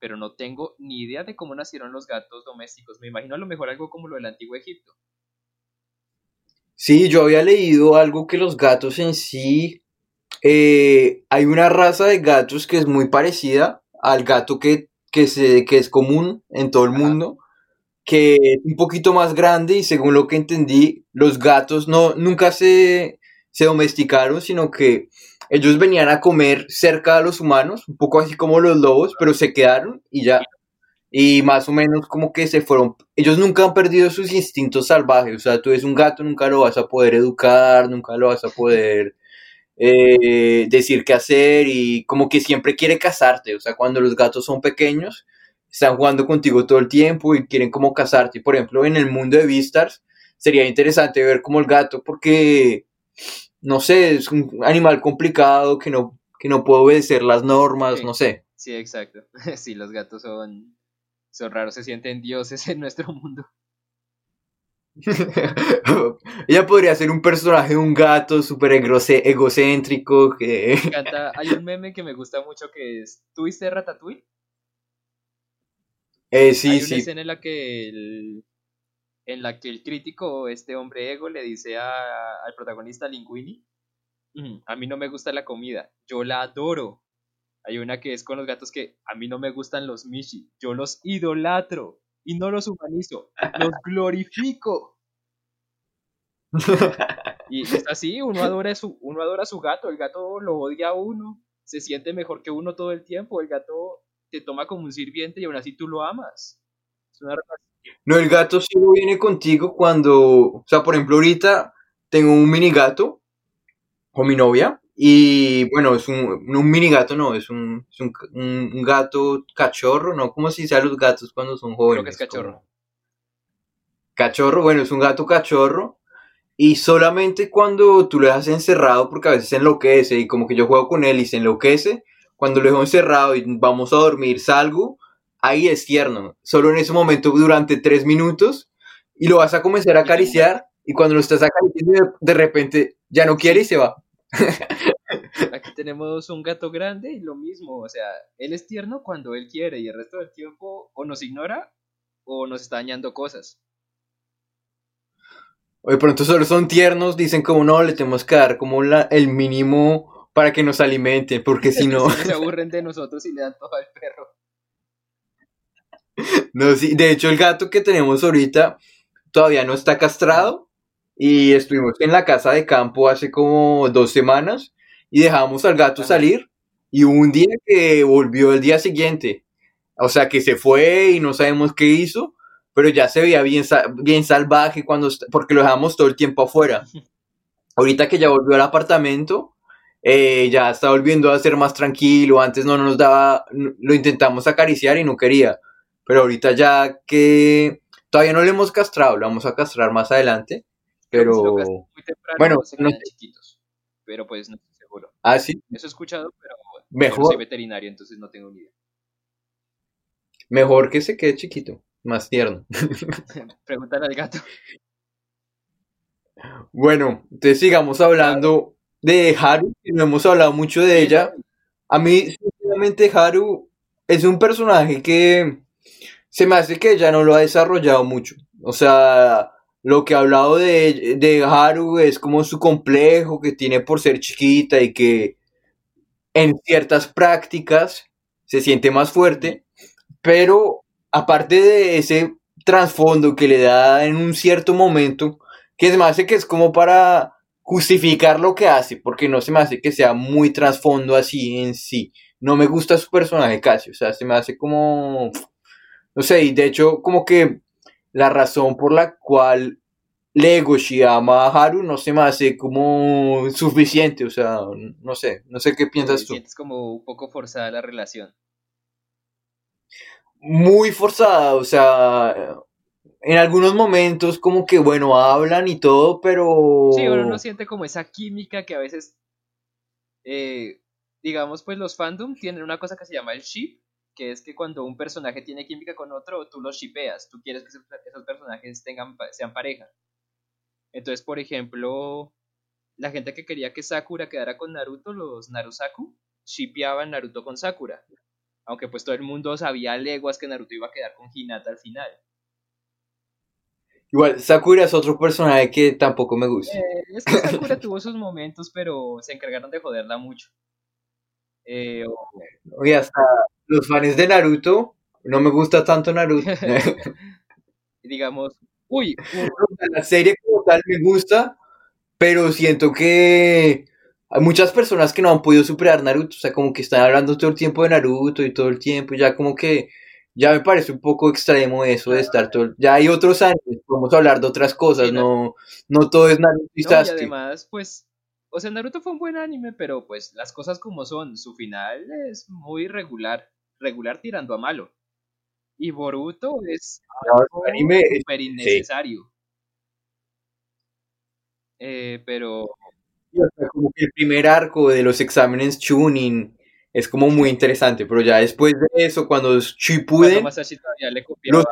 S4: Pero no tengo ni idea de cómo nacieron los gatos domésticos. Me imagino a lo mejor algo como lo del antiguo Egipto.
S3: Sí, yo había leído algo que los gatos en sí, eh, hay una raza de gatos que es muy parecida al gato que, que, se, que es común en todo el mundo, que es un poquito más grande y según lo que entendí, los gatos no, nunca se, se domesticaron, sino que ellos venían a comer cerca de los humanos, un poco así como los lobos, pero se quedaron y ya. Y más o menos como que se fueron. Ellos nunca han perdido sus instintos salvajes. O sea, tú ves un gato, nunca lo vas a poder educar, nunca lo vas a poder eh, decir qué hacer y como que siempre quiere cazarte. O sea, cuando los gatos son pequeños, están jugando contigo todo el tiempo y quieren como cazarte. Por ejemplo, en el mundo de Beastars sería interesante ver como el gato, porque no sé, es un animal complicado que no, que no puede obedecer las normas,
S4: Sí.
S3: no sé.
S4: Sí, exacto. Sí, los gatos son, son raros, se sienten dioses en nuestro mundo.
S3: Ella podría ser un personaje de un gato súper egocéntrico que...
S4: Me encanta, hay un meme que me gusta mucho que es ¿Tuviste Ratatouille?
S3: Eh,
S4: Hay
S3: sí,
S4: una
S3: sí.
S4: escena en la que el, en la que el crítico, este hombre ego, le dice a- al protagonista Linguini, "Mm, a mí no me gusta la comida, yo la adoro. Hay una que es con los gatos que a mí no me gustan los Mishi, yo los idolatro y no los humanizo, los glorifico. Y es así, uno adora, su, uno adora a su gato, el gato lo odia a uno, se siente mejor que uno todo el tiempo, el gato te toma como un sirviente y aún así tú lo amas. Es una relación
S3: No, el gato solo viene contigo cuando, o sea, por ejemplo, ahorita tengo un mini gato con mi novia y bueno, es un, un mini gato, no, es un, es un, gato cachorro, ¿no? ¿Cómo se dice a los gatos cuando son jóvenes?
S4: Creo que es cachorro.
S3: Como- Cachorro, bueno, es un gato cachorro y solamente cuando tú lo dejas encerrado, porque a veces se enloquece y como que yo juego con él y se enloquece, cuando lo dejo encerrado y vamos a dormir, salgo, ahí es tierno, solo en ese momento durante tres minutos y lo vas a comenzar a acariciar y cuando lo estás acariciando de repente ya no quiere y se va.
S4: Aquí tenemos un gato grande y lo mismo, o sea, él es tierno cuando él quiere y el resto del tiempo o nos ignora o nos está dañando cosas.
S3: O de pronto solo son tiernos, dicen como no, le tenemos que dar como la, el mínimo para que nos alimenten, porque si no...
S4: Se aburren de nosotros y le dan todo al perro.
S3: No, sí, de hecho el gato que tenemos ahorita todavía no está castrado y estuvimos en la casa de campo hace como dos semanas y dejamos al gato salir y un día que volvió el día siguiente. O sea que se fue y no sabemos qué hizo, pero ya se veía bien, bien salvaje cuando, porque lo dejamos todo el tiempo afuera. Ahorita que ya volvió al apartamento, eh, ya está volviendo a ser más tranquilo. Antes no nos daba, lo intentamos acariciar y no quería. Pero ahorita ya que Todavía no lo hemos castrado, lo vamos a castrar más adelante. Pero. bueno,
S4: no chiquitos. Pero pues no estoy seguro.
S3: Ah, sí.
S4: Eso he escuchado, pero.
S3: Mejor.
S4: soy veterinario, entonces no tengo ni idea.
S3: Mejor que se quede chiquito, más tierno.
S4: Pregúntale al gato.
S3: Bueno, entonces sigamos hablando de Haru, que no hemos hablado mucho de ella. A mí, sinceramente, Haru es un personaje que se me hace que ella no lo ha desarrollado mucho. O sea, lo que ha hablado de, de Haru es como su complejo que tiene por ser chiquita y que en ciertas prácticas se siente más fuerte, pero aparte de ese trasfondo que le da en un cierto momento, que se me hace que es como para justificar lo que hace, porque no se me hace que sea muy trasfondo así en sí. No me gusta su personaje casi, o sea, se me hace como, no sé, y de hecho como que la razón por la cual Legoshi ama a Haru no se me hace como suficiente, o sea, no sé, no sé qué piensas tú.
S4: Sientes como un poco forzada la relación.
S3: Muy forzada, o sea, en algunos momentos como que, bueno, hablan y todo, pero...
S4: Sí, uno no siente como esa química que a veces, eh, digamos, pues los fandom tienen una cosa que se llama el ship, que es que cuando un personaje tiene química con otro, tú los shipeas, tú quieres que esos personajes tengan, sean pareja. Entonces, por ejemplo, la gente que quería que Sakura quedara con Naruto, los Narusaku, shipeaban Naruto con Sakura. Aunque pues todo el mundo sabía leguas que Naruto iba a quedar con Hinata al final.
S3: Igual, Sakura es otro personaje que tampoco me gusta.
S4: Eh, es que Sakura tuvo sus momentos, pero se encargaron de joderla mucho. Eh,
S3: Oye, hasta los fans de Naruto, no me gusta tanto Naruto.
S4: Digamos, uy,
S3: la serie como tal me gusta, pero siento que hay muchas personas que no han podido superar Naruto, o sea, como que están hablando todo el tiempo de Naruto y todo el tiempo, ya como que ya me parece un poco extremo eso de estar todo. Ya hay otros años, vamos a hablar de otras cosas, no, no todo es Naruto y
S4: no, Y además, pues, o sea, Naruto fue un buen anime, pero pues las cosas como son, su final es muy regular, regular tirando a malo. Y Boruto es
S3: un anime
S4: súper innecesario. Eh, pero.
S3: como que el primer arco de los exámenes Chunin es como muy interesante, pero ya después de eso, cuando Shippuden,
S4: todavía le copiaba...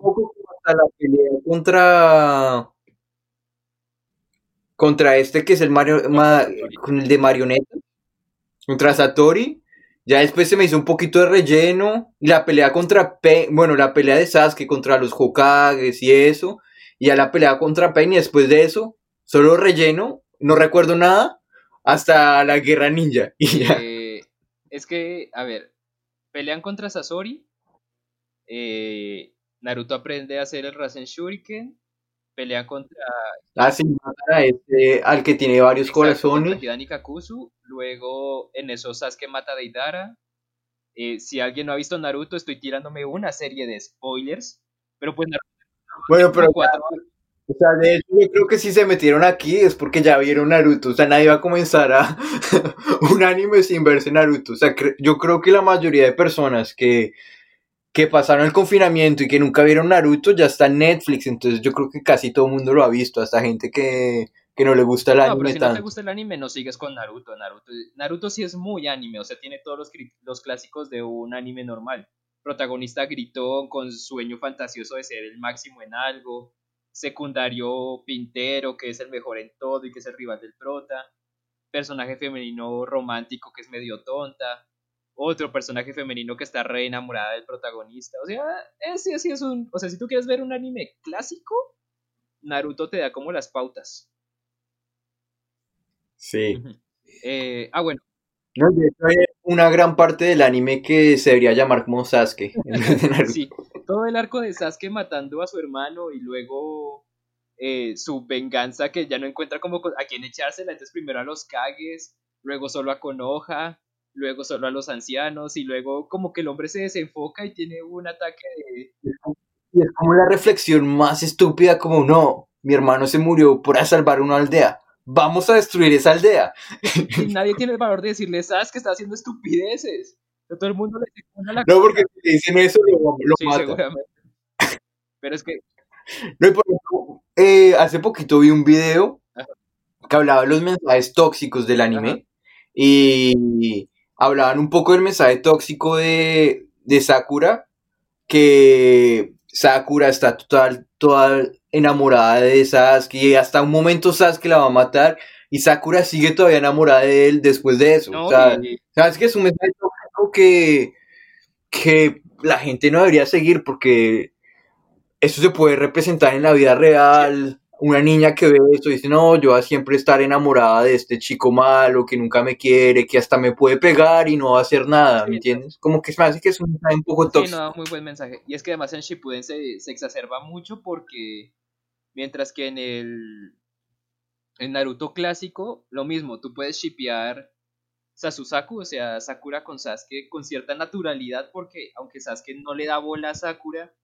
S3: un poco hasta la pelea contra contra este que es el Mario con el de marioneta, contra Satori, ya después se me hizo un poquito de relleno, y la pelea contra Pain, bueno, la pelea de Sasuke contra los Hokages y eso, y ya la pelea contra Pain y después de eso, solo relleno, no recuerdo nada, hasta la guerra ninja, y ya.
S4: Eh, es que, a ver, pelean contra Sasori. Eh, Naruto aprende a hacer el Rasen Shuriken. Pelean contra.
S3: Ah, sí, este, al que tiene varios corazones.
S4: Hidani Kakuzu. Luego, en eso, Sasuke mata a Deidara. Eh, si alguien no ha visto Naruto, estoy tirándome una serie de spoilers. Pero pues Naruto.
S3: Bueno, pero. O sea, de hecho, yo creo que si se metieron aquí es porque ya vieron Naruto. O sea, nadie va a comenzar a un anime sin verse Naruto. O sea, yo creo que la mayoría de personas que, que pasaron el confinamiento y que nunca vieron Naruto ya está en Netflix. Entonces, yo creo que casi todo el mundo lo ha visto. Hasta gente que, que no le gusta el
S4: no,
S3: anime.
S4: Pero si no te gusta el anime, no sigues con Naruto. Naruto. Naruto sí es muy anime. O sea, tiene todos los, los clásicos de un anime normal. Protagonista gritón con sueño fantasioso de ser el máximo en algo secundario pintero, que es el mejor en todo y que es el rival del prota, personaje femenino romántico que es medio tonta, otro personaje femenino que está re enamorada del protagonista. O sea, ese sí es un. O sea, si tú quieres ver un anime clásico, Naruto te da como las pautas.
S3: Sí.
S4: Eh, ah, bueno.
S3: No, una gran parte del anime que se debería llamar como Sasuke.
S4: sí, todo el arco de Sasuke matando a su hermano y luego eh, su venganza que ya no encuentra como a quién echársela, entonces primero a los Kages, luego solo a Konoha, luego solo a los ancianos y luego como que el hombre se desenfoca y tiene un ataque de...
S3: Y es como la reflexión más estúpida como no, mi hermano se murió por salvar una aldea. Vamos a destruir esa aldea.
S4: Y nadie tiene el valor de decirle, ¿sabes que está haciendo estupideces? todo el mundo le
S3: la No, porque si dicen eso lo, lo
S4: sí, seguramente. Pero es que
S3: No, y por ejemplo, eh, hace poquito vi un video que hablaba de los mensajes tóxicos del anime y hablaban un poco del mensaje tóxico de, de Sakura, que Sakura está total, toda enamorada de Sasuke y hasta un momento Sasuke la va a matar y Sakura sigue todavía enamorada de él después de eso.
S4: No,
S3: o sea,
S4: y-
S3: ¿sabes que es un mensaje tóxico que, que la gente no debería seguir porque eso se puede representar en la vida real. Una niña que ve esto dice, no, yo voy a siempre estar enamorada de este chico malo que nunca me quiere, que hasta me puede pegar y no va a hacer nada,
S4: Sí.
S3: ¿me entiendes? Como que se me hace que es un mensaje un poco
S4: Sí,
S3: tóxico.
S4: no da muy buen mensaje. Y es que además en Shippuden se, se exacerba mucho porque mientras que en el en Naruto clásico, lo mismo, tú puedes shippear Sasusaku, o sea, Sakura con Sasuke con cierta naturalidad porque aunque Sasuke no le da bola a Sakura,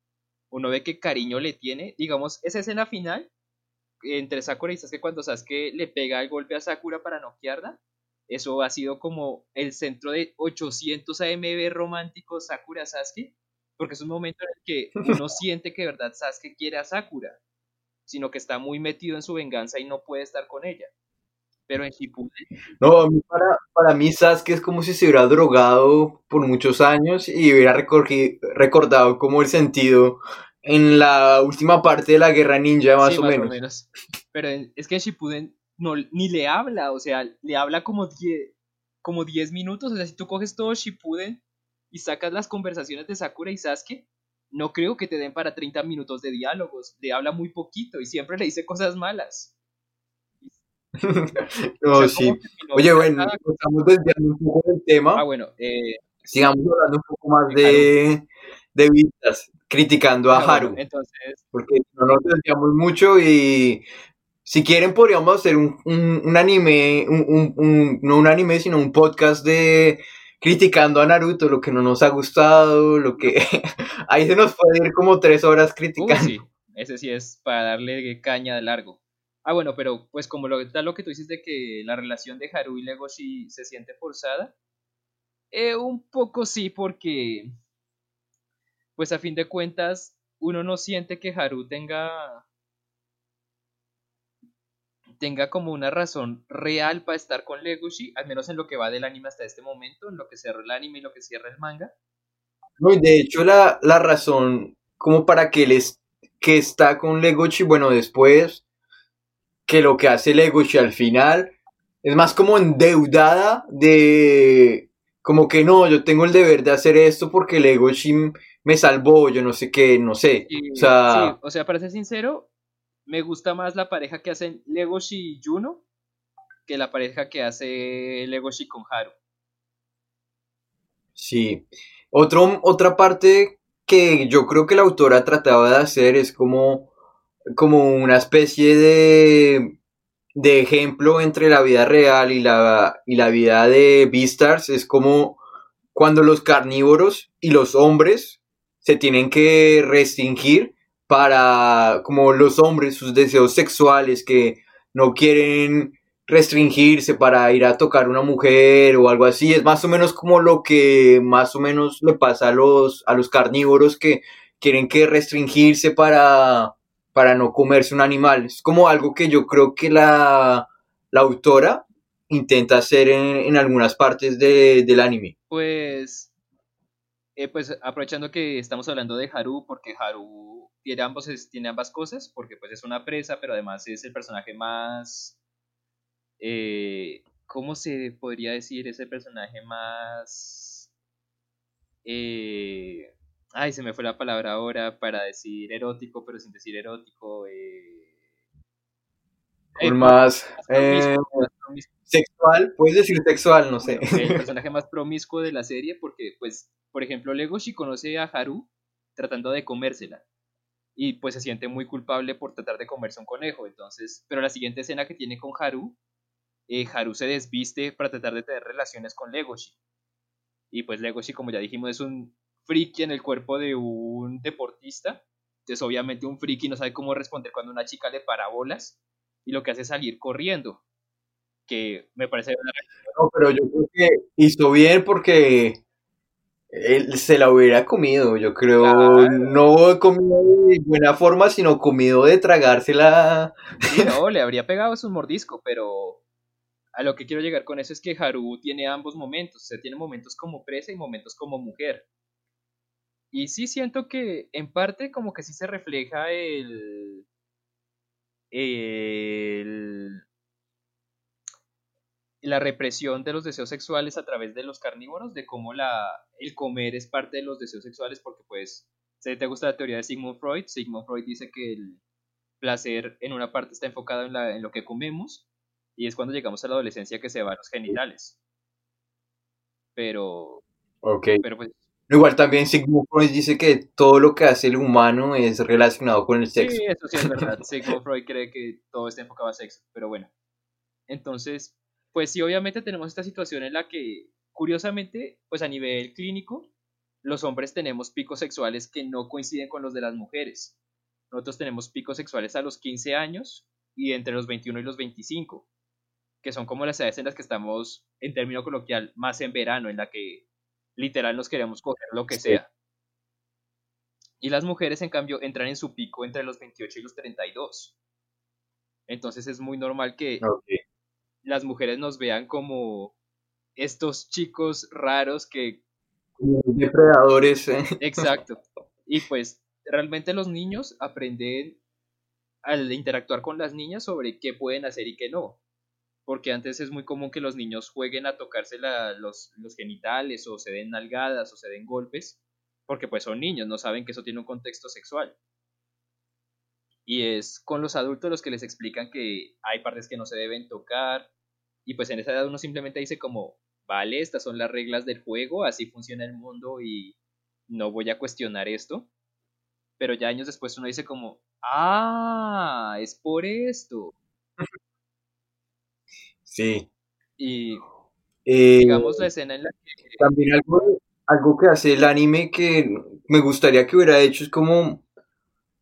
S4: uno ve que cariño le tiene. Digamos, esa escena final entre Sakura y Sasuke cuando Sasuke le pega el golpe a Sakura para noquearla, eso ha sido como el centro de 800 AMB románticos Sakura Sasuke, porque es un momento en el que uno siente que de verdad Sasuke quiere a Sakura, sino que está muy metido en su venganza y no puede estar con ella. Pero en Shippuden,
S3: No, a mí para, para mí Sasuke es como si se hubiera drogado por muchos años y hubiera recordado como el sentido en la última parte de la guerra ninja, más,
S4: sí,
S3: o, menos.
S4: Pero es que en Shippuden no, ni le habla, o sea, le habla como 10 como 10 minutos, o sea, si tú coges todo Shippuden y sacas las conversaciones de Sakura y Sasuke, no creo que te den para 30 minutos de diálogos, le habla muy poquito y siempre le dice cosas malas.
S3: No,
S4: O sea,
S3: sí.
S4: ¿cómo terminó
S3: Oye, bueno, estamos desviando un poco del tema.
S4: Ah, bueno, eh,
S3: Sigamos hablando un poco más
S4: de,
S3: de vistas, criticando a
S4: bueno,
S3: Haru,
S4: entonces,
S3: porque no nos desviamos mucho y si quieren podríamos hacer un, un- un anime, un, no un anime, sino un podcast de criticando a Naruto, lo que no nos ha gustado, lo que... Ahí se nos puede ir como tres horas criticando.
S4: sí, ese sí es para darle caña de largo. Ah, bueno, pero pues como lo, tal lo que tú dices de que la relación de Haru y Legoshi se siente forzada, eh, un poco sí, porque pues a fin de cuentas uno no siente que Haru tenga tenga como una razón real para estar con Legoshi, al menos en lo que va del anime hasta este momento, en lo que cierra el anime y lo que cierra el manga.
S3: No, y de hecho la, la razón como para que les que está con Legochi, bueno, después que lo que hace Legochi al final es más como endeudada de como que no, yo tengo el deber de hacer esto porque Legochi me salvó, yo no sé qué, no sé.
S4: Y-
S3: O sea,
S4: sí, o sea, para ser sincero, me gusta más la pareja que hacen Legoshi y Juno que la pareja que hace Legoshi con Haru.
S3: Sí. Otro, otra parte que yo creo que la autora trataba de hacer es como, como una especie de, de ejemplo entre la vida real y la, y la vida de Beastars. Es como cuando los carnívoros y los hombres se tienen que restringir para, como los hombres, sus deseos sexuales que no quieren restringirse para ir a tocar una mujer o algo así. Es más o menos como lo que más o menos le pasa a los, a los carnívoros que quieren que restringirse para, para no comerse un animal. Es como algo que yo creo que la, la autora intenta hacer en, en algunas partes de- del anime.
S4: Pues, eh, pues aprovechando que estamos hablando de Haru, porque Haru tiene, tiene ambas cosas, porque pues es una presa, pero además es el personaje más... eh, ¿Cómo se podría decir? Es el personaje más... eh, ay, se me fue la palabra ahora para decir erótico, pero sin decir erótico. eh, eh,
S3: más
S4: más
S3: eh,
S4: más promiscuo.
S3: sexual, puedes decir sexual, no sé.
S4: Bueno, el personaje más promiscuo de la serie porque, pues, por ejemplo, Legoshi conoce a Haru tratando de comérsela y pues se siente muy culpable por tratar de comerse un conejo, entonces, pero la siguiente escena que tiene con Haru, eh, Haru se desviste para tratar de tener relaciones con Legoshi y pues Legoshi, como ya dijimos, es un friki en el cuerpo de un deportista, entonces obviamente un friki no sabe cómo responder cuando una chica le para bolas y lo que hace es salir corriendo, que me parece una
S3: No, pero yo creo que hizo bien porque Él se la hubiera comido, yo creo. No comido de buena forma, sino comido de tragársela.
S4: Sí, no, le habría pegado su mordisco, pero a lo que quiero llegar con eso es que Haru tiene ambos momentos. O sea, tiene momentos como presa y momentos como mujer. Y sí siento que en parte como que sí se refleja el, el la represión de los deseos sexuales a través de los carnívoros, de cómo la, el comer es parte de los deseos sexuales, porque pues, si te gusta la teoría de Sigmund Freud, Sigmund Freud dice que el placer en una parte está enfocado en, la, en lo que comemos, y es cuando llegamos a la adolescencia que se van los genitales. Pero...
S3: Ok. Pero pues... Igual también Sigmund Freud dice que todo lo que hace el humano es relacionado con el sexo.
S4: Sí, eso sí es verdad. Sigmund Freud cree que todo está enfocado a sexo, pero bueno. Entonces, pues sí, obviamente tenemos esta situación en la que, curiosamente, pues a nivel clínico, los hombres tenemos picos sexuales que no coinciden con los de las mujeres. Nosotros tenemos picos sexuales a los 15 años y entre los 21 y los 25, que son como las edades en las que estamos, en término coloquial, más en verano, en la que literal nos queremos coger lo que sea. Y las mujeres, en cambio, entran en su pico entre los 28 y los 32. Entonces es muy normal que las mujeres nos vean como estos chicos raros que...
S3: Depredadores. ¿eh?
S4: Exacto. Y pues realmente los niños aprenden al interactuar con las niñas sobre qué pueden hacer y qué no. Porque antes es muy común que los niños jueguen a tocarse los, genitales o se den nalgadas o se den golpes, porque pues son niños, no saben que eso tiene un contexto sexual. Y es con los adultos los que les explican que hay partes que no se deben tocar, y pues en esa edad uno simplemente dice como, vale, estas son las reglas del juego, así funciona el mundo y no voy a cuestionar esto. Pero ya años después uno dice como, ah, es por esto.
S3: Sí.
S4: Y eh, digamos la escena en la que...
S3: También algo, algo que hace el anime que me gustaría que hubiera hecho es como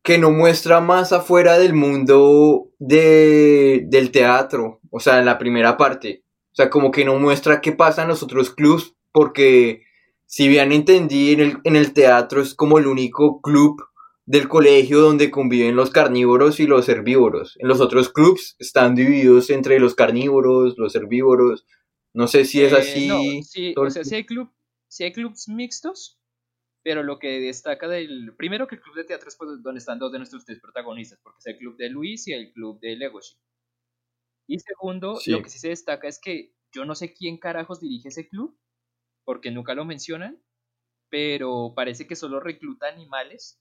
S3: que no muestra más afuera del mundo de, del teatro, o sea, en la primera parte. O sea, como que no muestra qué pasa en los otros clubs, porque si bien entendí, en el, en el teatro es como el único club del colegio donde conviven los carnívoros y los herbívoros. En los otros clubs están divididos entre los carnívoros, los herbívoros. No sé si es eh, así.
S4: No, sí, o sea, hay, club, si hay clubs mixtos, pero lo que destaca del... Primero que el club de teatro es pues, donde están dos de nuestros tres protagonistas, porque es el club de Luis y el club de Legoshi. Y segundo, lo que sí se destaca es que yo no sé quién carajos dirige ese club, porque nunca lo mencionan, pero parece que solo recluta animales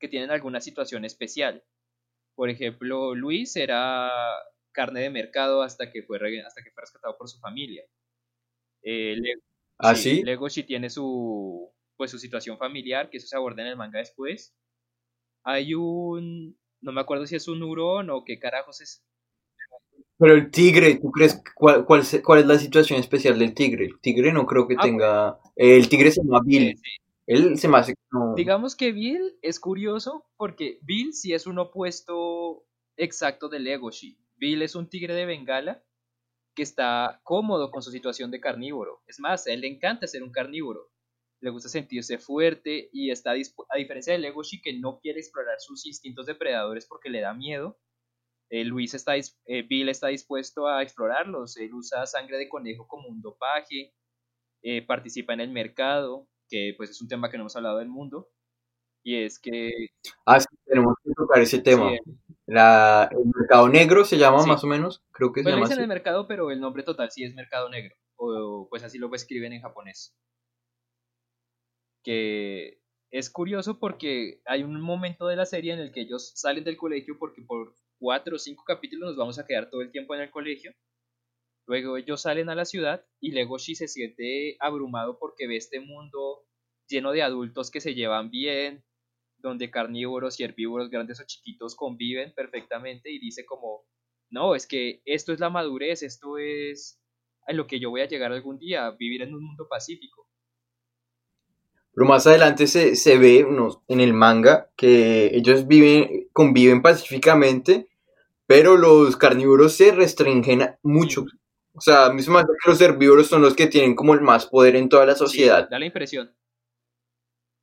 S4: que tienen alguna situación especial. Por ejemplo, Luis era carne de mercado hasta que fue, hasta que fue rescatado por su familia. Eh,
S3: ¿Ah, sí?
S4: Legoshi tiene su, pues su situación familiar, que eso se aborda en el manga después. Hay un, no me acuerdo si es un hurón o qué carajos es.
S3: Pero el tigre, ¿tú crees cuál, cuál, es la situación especial del tigre? El tigre no creo que ah, tenga... el tigre se llama Bill. Él se
S4: Digamos que Bill es curioso porque Bill sí es un opuesto exacto del Legoshi. Bill es un tigre de Bengala que está cómodo con su situación de carnívoro. Es más, a él le encanta ser un carnívoro le gusta sentirse fuerte y está a diferencia de Legoshi que no quiere explorar sus instintos depredadores porque le da miedo. Eh, Luis está, eh, Bill está dispuesto a explorarlos. Él usa sangre de conejo como un dopaje, eh, participa en el mercado, que pues es un tema que no hemos hablado del mundo. Y es que...
S3: Ah, sí, tenemos que tocar ese tema. La, el mercado negro se llama más o menos, creo que se
S4: pues
S3: llama
S4: dicen el mercado, pero el nombre total sí es mercado negro, o pues así lo escriben en japonés que es curioso porque hay un momento de la serie en el que ellos salen del colegio porque por cuatro o cinco capítulos nos vamos a quedar todo el tiempo en el colegio. Luego ellos salen a la ciudad y Legoshi se siente abrumado porque ve este mundo lleno de adultos que se llevan bien, donde carnívoros y herbívoros grandes o chiquitos conviven perfectamente y dice como, no, es que esto es la madurez, esto es a lo que yo voy a llegar algún día, vivir en un mundo pacífico.
S3: Pero más adelante se, se ve en el manga que ellos viven, conviven pacíficamente, pero los carnívoros se restringen mucho. O sea, a mí se me que los herbívoros son los que tienen como el más poder en toda la sociedad.
S4: da la impresión.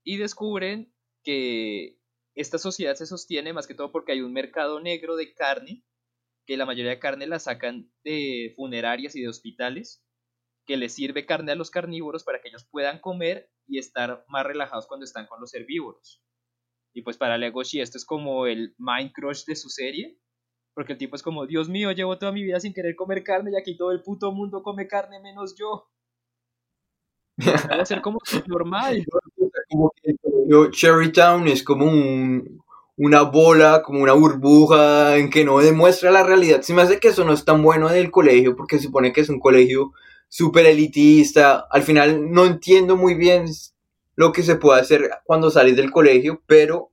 S4: y descubren que esta sociedad se sostiene más que todo porque hay un mercado negro de carne, que la mayoría de carne la sacan de funerarias y de hospitales, que les sirve carne a los carnívoros para que ellos puedan comer y estar más relajados cuando están con los herbívoros. Y pues para Legoshi esto es como el mind crush de su serie, porque el tipo es como, Dios mío, llevo toda mi vida sin querer comer carne y aquí todo el puto mundo come carne menos yo. Debe ser como normal.
S3: Como que Cherrytown es como un- una bola, como una burbuja en que no demuestra la realidad. Se me hace que eso no es tan bueno del colegio porque se supone que es un colegio súper elitista. Al final no entiendo muy bien lo que se puede hacer cuando sales del colegio, pero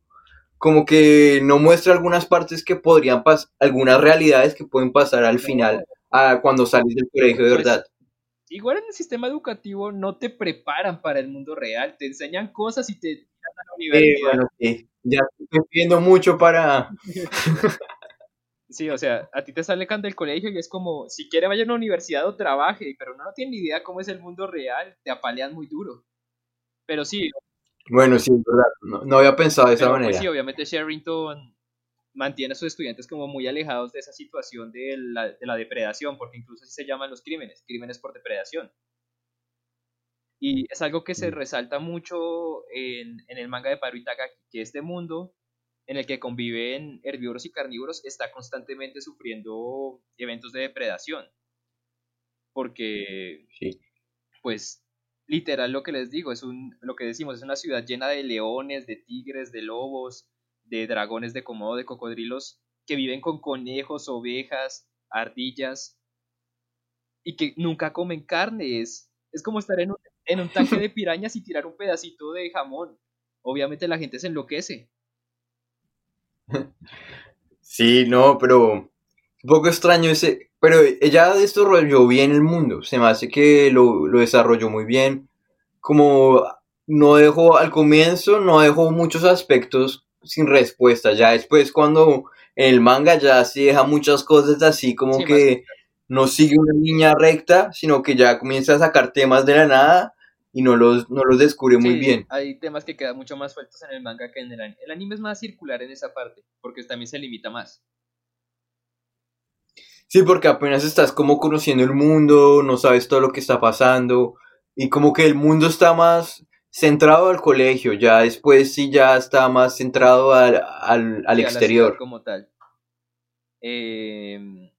S3: como que no muestra algunas partes que podrían pasar, algunas realidades que pueden pasar al final, a cuando sales del colegio de
S4: Pues,
S3: verdad.
S4: Igual en el sistema educativo no te preparan para el mundo real, te enseñan cosas y te tiran a la
S3: Eh,
S4: universidad.
S3: bueno, sí, ya estoy pidiendo mucho para...
S4: Sí, o sea, a ti te sale can del colegio y es como, si quiere vaya a una universidad o trabaje, pero no, no tiene ni idea cómo es el mundo real, te apalean muy duro. Pero sí,
S3: Bueno, sí, es verdad. No, no había pensado de esa
S4: pero, pues,
S3: manera.
S4: sí, obviamente Sherrington mantiene a sus estudiantes como muy alejados de esa situación de la, de la depredación, porque incluso así se llaman los crímenes, crímenes por depredación. Y es algo que se
S3: Mm.
S4: resalta mucho en, en el manga de Paru Itagaki, que este mundo en el que conviven herbívoros y carnívoros está constantemente sufriendo eventos de depredación. Porque,
S3: Sí.
S4: pues, literal lo que les digo, es un, lo que decimos, es una ciudad llena de leones, de tigres, de lobos, de dragones de comodo, de cocodrilos, que viven con conejos, ovejas, ardillas, y que nunca comen carne. Es, es como estar en un, en un tanque de pirañas y tirar un pedacito de jamón. Obviamente la gente se enloquece.
S3: Sí, no, pero un poco extraño ese, pero ella desarrolló bien el mundo, se me hace que lo, lo desarrolló muy bien, como no dejó al comienzo, no dejó muchos aspectos sin respuesta, ya después cuando en el manga ya sí deja muchas cosas así como
S4: Sí,
S3: que no sigue una línea recta, sino que ya comienza a sacar temas de la nada y no los, no los descubre muy
S4: Sí,
S3: bien.
S4: Hay temas que quedan mucho más sueltos en el manga que en el anime. El anime es más circular en esa parte, porque también se limita más.
S3: Sí, porque apenas estás como conociendo el mundo, no sabes todo lo que está pasando y como que el mundo está más centrado al colegio, ya después sí ya está más centrado al, al, al
S4: Sí,
S3: exterior.
S4: como tal. Eh,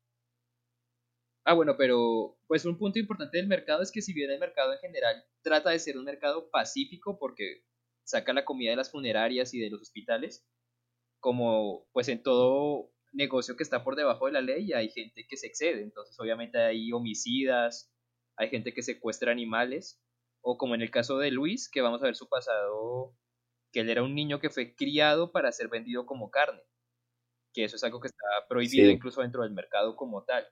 S4: Ah, bueno, pero pues un punto importante del mercado es que si bien el mercado en general trata de ser un mercado pacífico porque saca la comida de las funerarias y de los hospitales, como pues en todo negocio que está por debajo de la ley hay gente que se excede, entonces obviamente hay homicidas, hay gente que secuestra animales, o como en el caso de Luis, que vamos a ver su pasado, que él era un niño que fue criado para ser vendido como carne, que eso es algo que está prohibido
S3: Sí.
S4: incluso dentro del mercado como tal.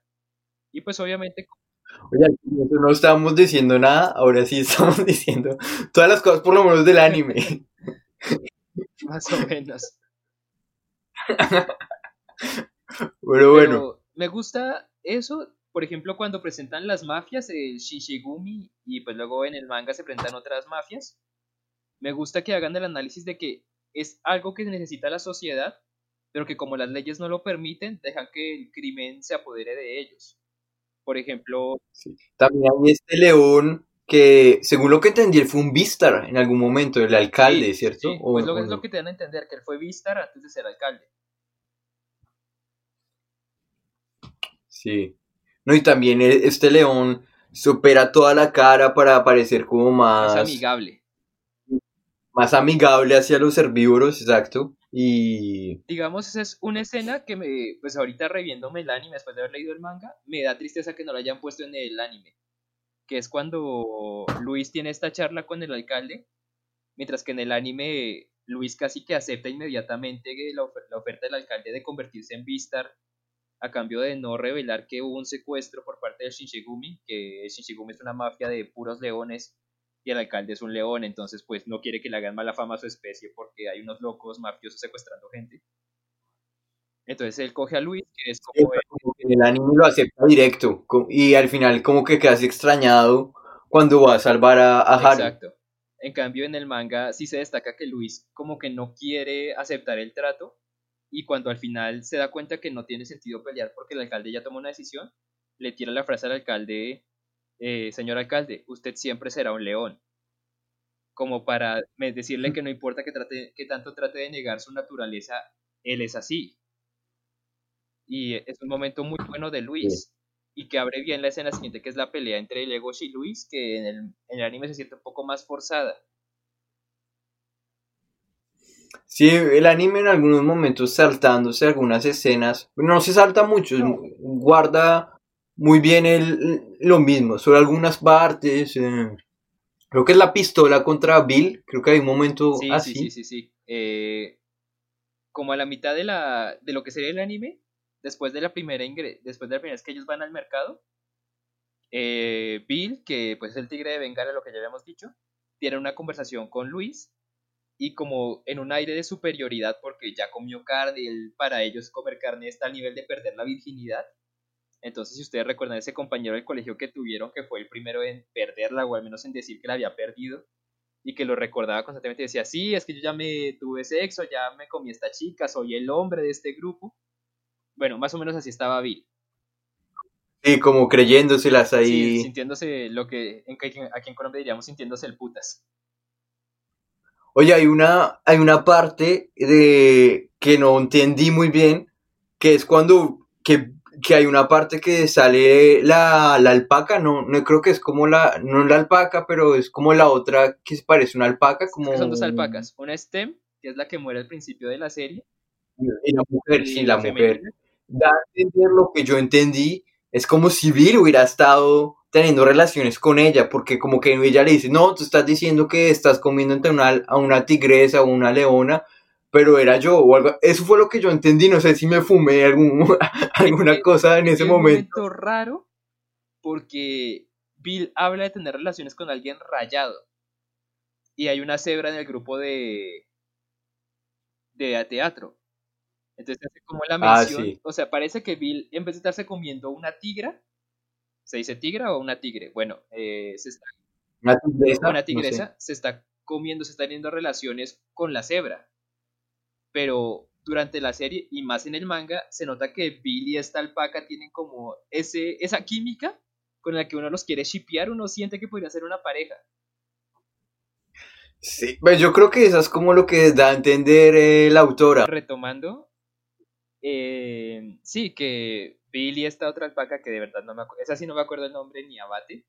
S4: Y pues obviamente
S3: Oye, no estábamos diciendo nada, ahora sí estamos diciendo todas las cosas por lo menos del anime.
S4: más o menos.
S3: Pero bueno,
S4: Pero me gusta eso, por ejemplo, cuando presentan las mafias, el Shinshigumi, y pues luego en el manga se presentan otras mafias. Me gusta que hagan el análisis de que es algo que necesita la sociedad, pero que como las leyes no lo permiten, dejan que el crimen se apodere de ellos. Por ejemplo,
S3: sí. también hay este león que, según lo que entendí, él fue un Vistar en algún momento, el alcalde,
S4: sí,
S3: ¿cierto?
S4: sí,
S3: ¿O-
S4: pues lo,
S3: o
S4: es lo que te dan a entender, que él fue Vistar antes de ser alcalde.
S3: Sí. No, y también e- este león supera toda la cara para parecer como
S4: Más
S3: más,
S4: amigable.
S3: más amigable hacia los herbívoros, exacto. Y
S4: digamos, esa es una escena que me, pues ahorita reviéndome el anime después de haber leído el manga, me da tristeza que no lo hayan puesto en el anime. Que es cuando Luis tiene esta charla con el alcalde, mientras que en el anime Luis casi que acepta inmediatamente la, ofer- la oferta del alcalde de convertirse en Vistar a cambio de no revelar que hubo un secuestro por parte del Shinshigumi, que el Shinshigumi es una mafia de puros leones y el alcalde es un león, entonces pues no quiere que le hagan mala fama a su especie porque hay unos locos mafiosos secuestrando gente. Entonces él coge a Luis, que es como el-
S3: que en el anime lo acepta directo. Y al final como que casi extrañado cuando va a salvar a, a Haru.
S4: Exacto. En cambio, en el manga sí se destaca que Luis como que no quiere aceptar el trato y cuando al final se da cuenta que no tiene sentido pelear porque el alcalde ya tomó una decisión, le tira la frase al alcalde, eh, señor alcalde, usted siempre será un león. Como para decirle que no importa que, trate, que tanto trate de negar su naturaleza, él es así. Y es un momento muy bueno de Luis y que abre bien la escena siguiente, que es la pelea entre Legoshi y Luis, que en el, en el anime se siente un poco más forzada.
S3: Sí, el anime en algunos momentos saltándose algunas escenas, no se salta mucho, guarda muy bien el, lo mismo, solo algunas partes. Eh, creo que es la pistola contra Bill, creo que hay un momento así.
S4: Sí, sí, sí, sí. Eh, como a la mitad de, la, de lo que sería el anime, después de la primera después de la primera vez que ellos van al mercado, eh, Bill, que pues es el tigre de Bengala, lo que ya habíamos dicho, tiene una conversación con Luis y como en un aire de superioridad porque ya comió carne, y para ellos comer carne está al nivel de perder la virginidad. Entonces, si ustedes recuerdan ese compañero del colegio que tuvieron, que fue el primero en perderla, o al menos en decir que la había perdido, y que lo recordaba constantemente, decía, sí, es que yo ya me tuve sexo, ya me comí esta chica, soy el hombre de este grupo. Bueno, más o menos así estaba Bill.
S3: Sí, como creyéndoselas ahí.
S4: Sí, sintiéndose lo que aquí en Colombia diríamos sintiéndose el putas.
S3: Oye, hay una, hay una parte de que no entendí muy bien, que es cuando que, hay una parte que sale la, alpaca, no, no creo que es como la, no la alpaca, pero es como la otra que parece una alpaca, como...
S4: Son dos alpacas, una Stem, que es la que muere al principio de la serie.
S3: Y la mujer, sí, la mujer da a entender lo que yo entendí, es como si Bill hubiera estado teniendo relaciones con ella, porque como que ella le dice, no, tú estás diciendo que estás comiendo entre una, a una tigresa o una leona, pero era yo o algo. Eso fue lo que yo entendí, no sé si me fumé algún, alguna cosa en ese momento.
S4: momento raro, porque Bill habla de tener relaciones con alguien rayado. Y hay una cebra en el grupo de, de teatro. Entonces hace como la ah, mención, o sea, parece que Bill en vez de estarse comiendo una tigra, ¿se dice tigra o una tigre? Bueno, eh, se está,
S3: una tigresa,
S4: una tigresa se está comiendo, se está teniendo relaciones con la cebra. Pero durante la serie y más en el manga se nota que Bill y esta alpaca tienen como ese, esa química con la que uno los quiere shipear, uno siente que podría ser una pareja.
S3: Sí, pues yo creo que eso es como lo que da a entender eh, la autora.
S4: Retomando, eh, sí, que Billy, esta otra alpaca, que de verdad no me acuerdo, esa sí no me acuerdo el nombre ni abate,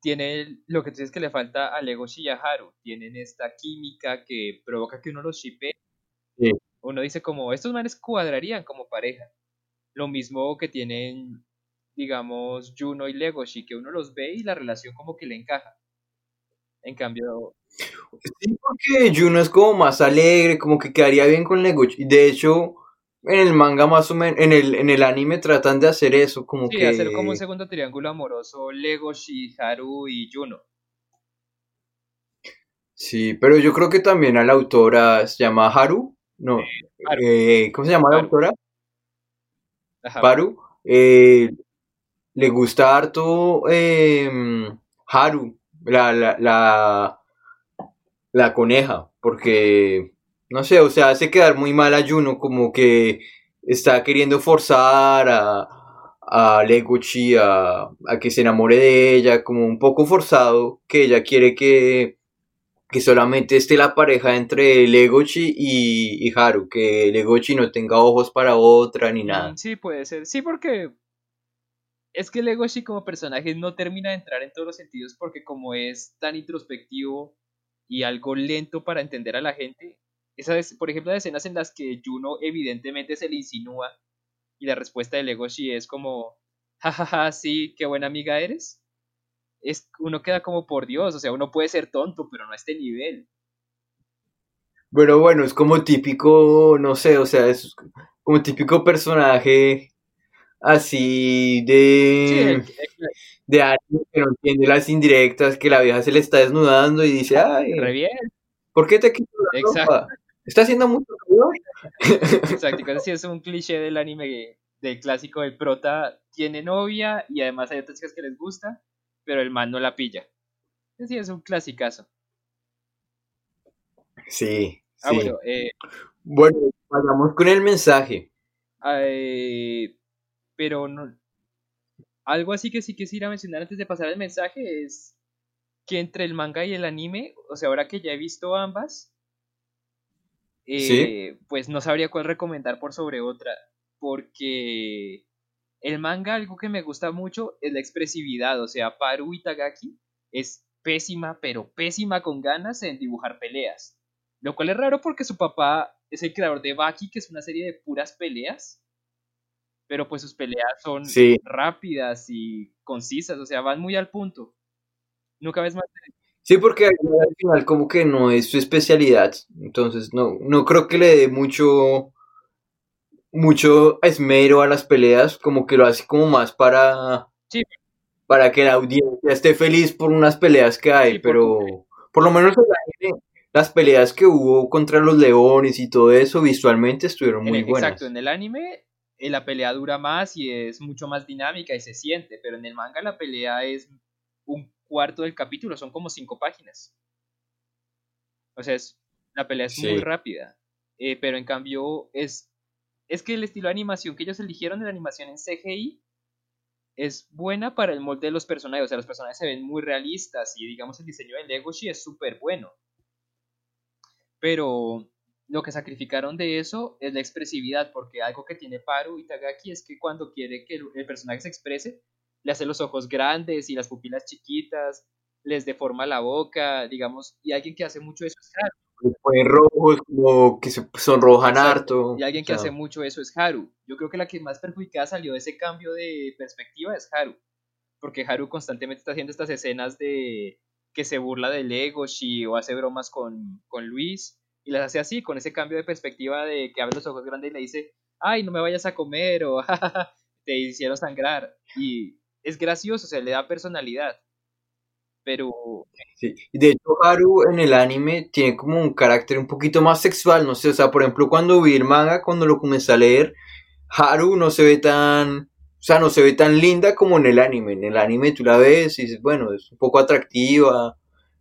S4: tiene lo que tú dices que le falta a Legoshi y a Haru, tienen esta química que provoca que uno los shipe. Uno dice como, estos manes cuadrarían como pareja. Lo mismo que tienen, digamos, Juno y Legoshi, que uno los ve y la relación como que le encaja. En cambio...
S3: Sí, porque Juno es como más alegre, como que quedaría bien con Legoshi. De hecho, en el manga más o menos, en el, en el anime tratan de hacer eso, como
S4: sí,
S3: que...
S4: hacer como un segundo triángulo amoroso, Legoshi, Haru y Juno.
S3: Sí, pero yo creo que también a la autora se llama Haru, no, eh, ¿cómo se llama la autora? Haru. Eh, le gusta harto em, Haru, la, la, la, la coneja, porque no sé, o sea, hace quedar muy mal a Juno, como que está queriendo forzar a, a Legochi a, que se enamore de ella, como un poco forzado, que ella quiere que, que solamente esté la pareja entre Legochi y, y Haru, que Legochi no tenga ojos para otra ni nada.
S4: Sí, puede ser, sí, porque es que Legochi como personaje no termina de entrar en todos los sentidos porque como es tan introspectivo y algo lento para entender a la gente, por ejemplo, escenas en las que Juno evidentemente se le insinúa y la respuesta de Legoshi es como, jajaja, sí, qué buena amiga eres. Es, uno queda como por Dios, o sea, uno puede ser tonto, pero no a este nivel.
S3: Pero bueno, es como típico, no sé, o sea, es como típico personaje así de de alguien que no entiende las indirectas, que la vieja se le está desnudando y dice, ay,
S4: Re bien.
S3: ¿por qué te quito la Exacto. Está haciendo mucho calor.
S4: Exacto, así es un cliché del anime del clásico del prota tiene novia y además hay otras chicas que les gusta, pero el man no la pilla. Sí, es un clasicazo.
S3: Sí.
S4: Ah,
S3: sí.
S4: bueno, eh,
S3: Bueno, vayamos con el mensaje.
S4: eh, pero no, algo así que sí quisiera mencionar antes de pasar al mensaje es que entre el manga y el anime, o sea, ahora que ya he visto ambas, eh, pues no sabría cuál recomendar por sobre otra, porque el manga algo que me gusta mucho es la expresividad, o sea, Paru Itagaki es pésima, pero pésima con ganas en dibujar peleas, lo cual es raro porque su papá es el creador de Baki, que es una serie de puras peleas, pero pues sus peleas son
S3: Sí.
S4: rápidas y concisas, o sea, van muy al punto. Nunca ves más.
S3: Sí, porque al final como que no es su especialidad. Entonces no, no creo que le dé mucho, mucho esmero a las peleas, como que lo hace como más para,
S4: Sí.
S3: para que la audiencia esté feliz por unas peleas que hay,
S4: Sí,
S3: pero por lo menos las peleas que hubo contra los leones y todo eso visualmente estuvieron muy buenas.
S4: Exacto, en el anime eh, la pelea dura más y es mucho más dinámica y se siente, pero en el manga la pelea es un cuarto del capítulo, son como cinco páginas. O sea, es, la pelea es muy rápida, eh, pero en cambio es, es que el estilo de animación que ellos eligieron, de la animación en CGI, es buena para el molde de los personajes, o sea, los personajes se ven muy realistas y digamos el diseño de Legoshi es súper bueno. Pero lo que sacrificaron de eso es la expresividad, porque algo que tiene Paru Itagaki es que cuando quiere que el personaje se exprese, le hace los ojos grandes y las pupilas chiquitas, les deforma la boca, digamos, y alguien que hace mucho eso es Haru.
S3: Ponen rojos, como que se sonrojan
S4: Exacto,
S3: harto.
S4: Y alguien que
S3: o sea,
S4: hace mucho eso es Haru. Yo creo que la que más perjudicada salió de ese cambio de perspectiva es Haru. Porque Haru constantemente está haciendo estas escenas de que se burla de Legoshi o hace bromas con, con Luis y las hace así, con ese cambio de perspectiva de que abre los ojos grandes y le dice, ay, no me vayas a comer o "Jajaja, te hicieron sangrar. Y es gracioso, o sea, le da personalidad. Pero
S3: Sí, de hecho Haru en el anime tiene como un carácter un poquito más sexual, no sé, o sea, por ejemplo, cuando vi el manga, cuando lo comencé a leer, Haru no se ve tan, o sea, no se ve tan linda como en el anime. En el anime tú la ves y dices, bueno, es un poco atractiva,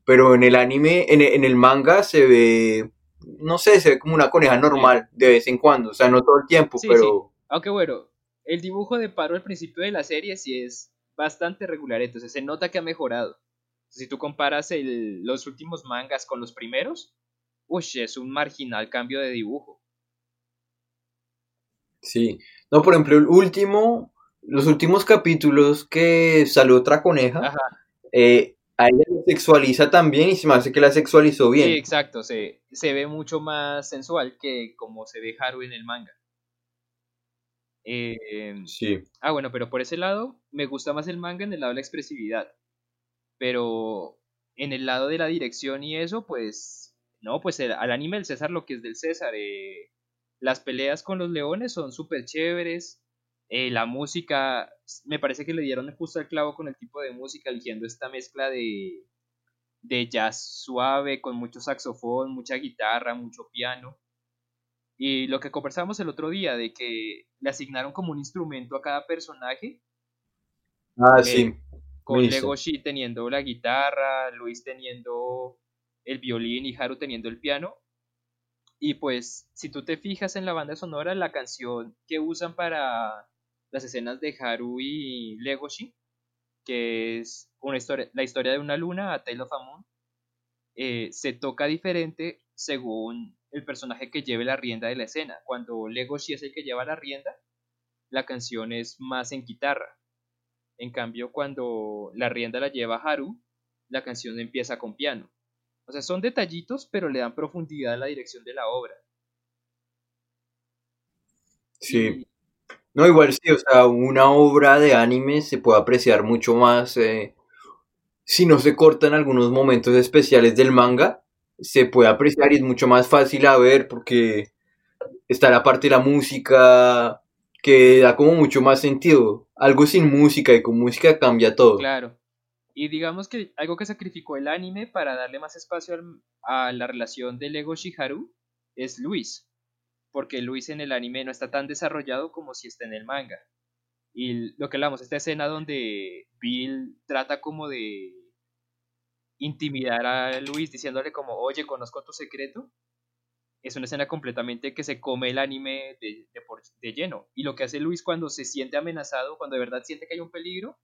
S3: pero en el anime, en el, en el manga se ve, no sé, se ve como una coneja normal de vez en cuando, o sea, no todo el tiempo,
S4: Sí,
S3: pero
S4: Aunque bueno, el dibujo de Paro al principio de la serie sí es bastante regular, entonces se nota que ha mejorado. Si tú comparas el- los últimos mangas con los primeros, uy, es un marginal cambio de dibujo.
S3: sí. No, por ejemplo, el último, los últimos capítulos que salió otra coneja. Eh, a ella la sexualiza también y se me hace que la sexualizó bien.
S4: sí, exacto, se, se ve mucho más sensual que como se ve Haru en el manga. Eh,
S3: Sí,
S4: Ah, bueno, pero por ese lado me gusta más el manga en el lado de la expresividad. Pero en el lado de la dirección y eso, pues no, pues el- al anime del César lo que es del César. eh, las peleas con los leones son súper chéveres. eh, la música, me parece que le dieron justo el clavo con el tipo de música, eligiendo esta mezcla de, de jazz suave, con mucho saxofón, mucha guitarra, mucho piano. Y lo que conversábamos el otro día, de que le asignaron como un instrumento a cada personaje,
S3: ah,
S4: Eh,
S3: sí.
S4: con. Legoshi teniendo la guitarra, Luis teniendo el violín y Haru teniendo el piano. Y pues, si tú te fijas en la banda sonora, la canción que usan para las escenas de Haru y Legoshi, que es una historia, la historia de una luna, A Tale of a Moon, eh, se toca diferente según el personaje que lleve la rienda de la escena. Cuando Legoshi es el que lleva la rienda, la canción es más en guitarra. En cambio, cuando la rienda la lleva Haru, la canción empieza con piano. O sea, son detallitos, pero le dan profundidad a la dirección de la obra.
S3: Sí. No, igual sí, o sea, una obra de anime se puede apreciar mucho más eh, si no se cortan algunos momentos especiales del manga, se puede apreciar y es mucho más fácil a ver porque está la parte de la música que da como mucho más sentido. Algo sin música y con música cambia todo.
S4: Claro. Y digamos que algo que sacrificó el anime para darle más espacio a la relación de Legoshi y Haru es Luis. Porque Luis en el anime no está tan desarrollado como si está en el manga. Y lo que hablamos, esta escena donde Bill trata como de intimidar a Luis diciéndole como, oye, conozco tu secreto, es una escena completamente que se come el anime de, de, lleno. Y lo que hace Luis cuando se siente amenazado, cuando de verdad siente que hay un peligro,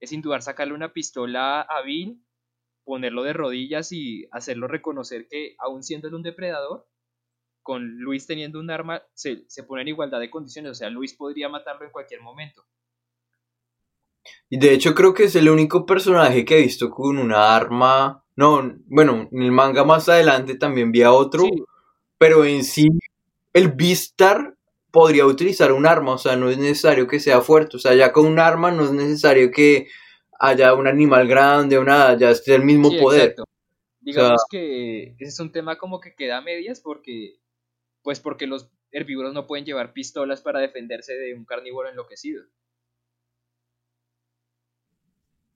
S4: es sin dudar sacarle una pistola a Bill, ponerlo de rodillas y hacerlo reconocer que, aún siendo él un depredador, con Luis teniendo un arma, se, se pone en igualdad de condiciones. O sea, Luis podría matarlo en cualquier momento.
S3: Y de hecho creo que es el único personaje que he visto con una arma. No, bueno, en el manga más adelante también vi a otro, pero en sí el Beastar podría utilizar un arma, o sea, no es necesario que sea fuerte, o sea, ya con un arma no es necesario que haya un animal grande o nada, ya esté el mismo poder.
S4: Digamos que ese es un tema como que queda a medias porque, pues porque los herbívoros no pueden llevar pistolas para defenderse de un carnívoro enloquecido.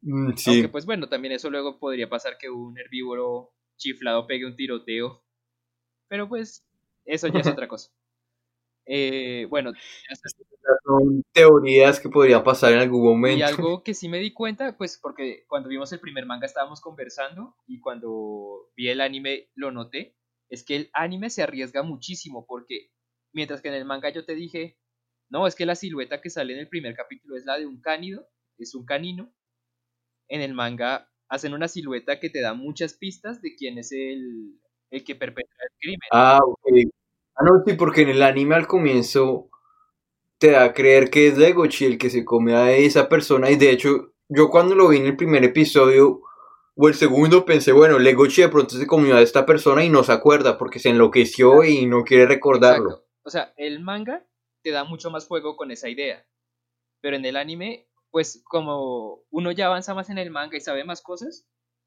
S4: Mm, Aunque pues bueno, también eso luego podría pasar que un herbívoro chiflado pegue un tiroteo. Pero pues eso ya es otra cosa. Eh, bueno,
S3: son teorías que podrían pasar en algún momento.
S4: Y algo que sí me di cuenta, pues porque cuando vimos el primer manga estábamos conversando y cuando vi el anime lo noté, es que el anime se arriesga muchísimo porque mientras que en el manga yo te dije, no, es que la silueta que sale en el primer capítulo es la de un cánido, es un canino, en el manga hacen una silueta que te da muchas pistas de quién es el, el que perpetra el crimen.
S3: Ah, ok. Ah, no, sí, porque en el anime al comienzo te da a creer que es Legochi el que se come a esa persona y de hecho yo cuando lo vi en el primer episodio o el segundo pensé, bueno, Legochi de pronto se comió a esta persona y no se acuerda porque se enloqueció y no quiere recordarlo.
S4: O sea, el manga te da mucho más juego con esa idea. Pero en el anime pues como uno ya avanza más en el manga y sabe más cosas,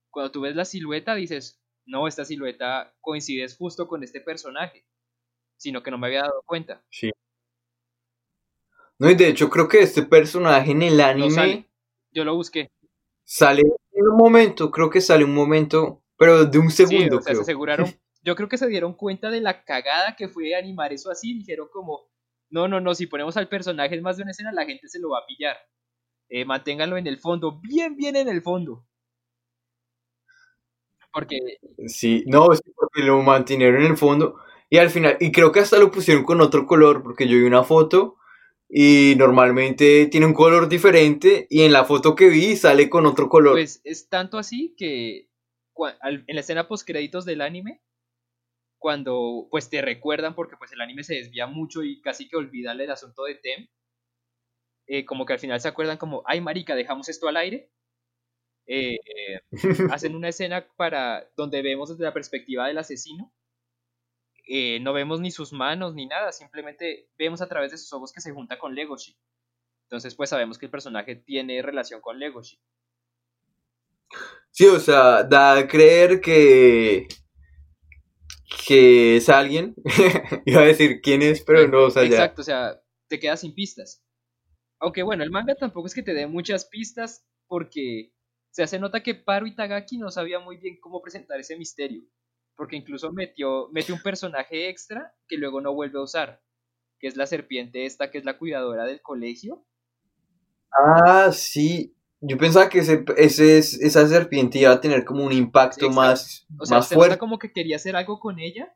S4: cuando tú ves la silueta dices, no, esta silueta coincide justo con este personaje, sino que no me había dado cuenta.
S3: Sí. No, y de hecho creo que este personaje en el anime...
S4: Yo lo busqué.
S3: Sale en un momento, creo que sale un momento, pero de un segundo.
S4: se aseguraron, yo creo que se dieron cuenta de la cagada que fue animar eso así, dijeron como, no, no, no, si ponemos al personaje en más de una escena la gente se lo va a pillar eh, manténganlo en el fondo, bien, bien en el fondo. Porque...
S3: Sí, no, sí, porque lo mantuvieron en el fondo y al final, y creo que hasta lo pusieron con otro color, porque yo vi una foto y normalmente tiene un color diferente y en la foto que vi sale con otro color.
S4: Pues es tanto así que en la escena post créditos del anime, cuando pues te recuerdan porque pues el anime se desvía mucho y casi que olvidan el asunto de Tem, eh, como que al final se acuerdan como, ay marica, dejamos esto al aire. Eh, hacen una escena para donde vemos desde la perspectiva del asesino. Eh, no vemos ni sus manos ni nada, simplemente vemos a través de sus ojos que se junta con Legoshi. Entonces, pues sabemos que el personaje tiene relación con Legoshi.
S3: Sí, o sea, da a creer que que es alguien. Iba a decir quién es, pero no, o sea,
S4: Exacto, o sea, te quedas sin pistas. Aunque bueno, el manga tampoco es que te dé muchas pistas porque se hace nota que Paro Itagaki no sabía muy bien cómo presentar ese misterio. Porque incluso metió, metió un personaje extra que luego no vuelve a usar. Que es la serpiente esta, que es la cuidadora del colegio.
S3: Ah, sí. Yo pensaba que ese, ese, esa serpiente iba a tener como un impacto más, o sea, se fuerte.
S4: como que quería hacer algo con ella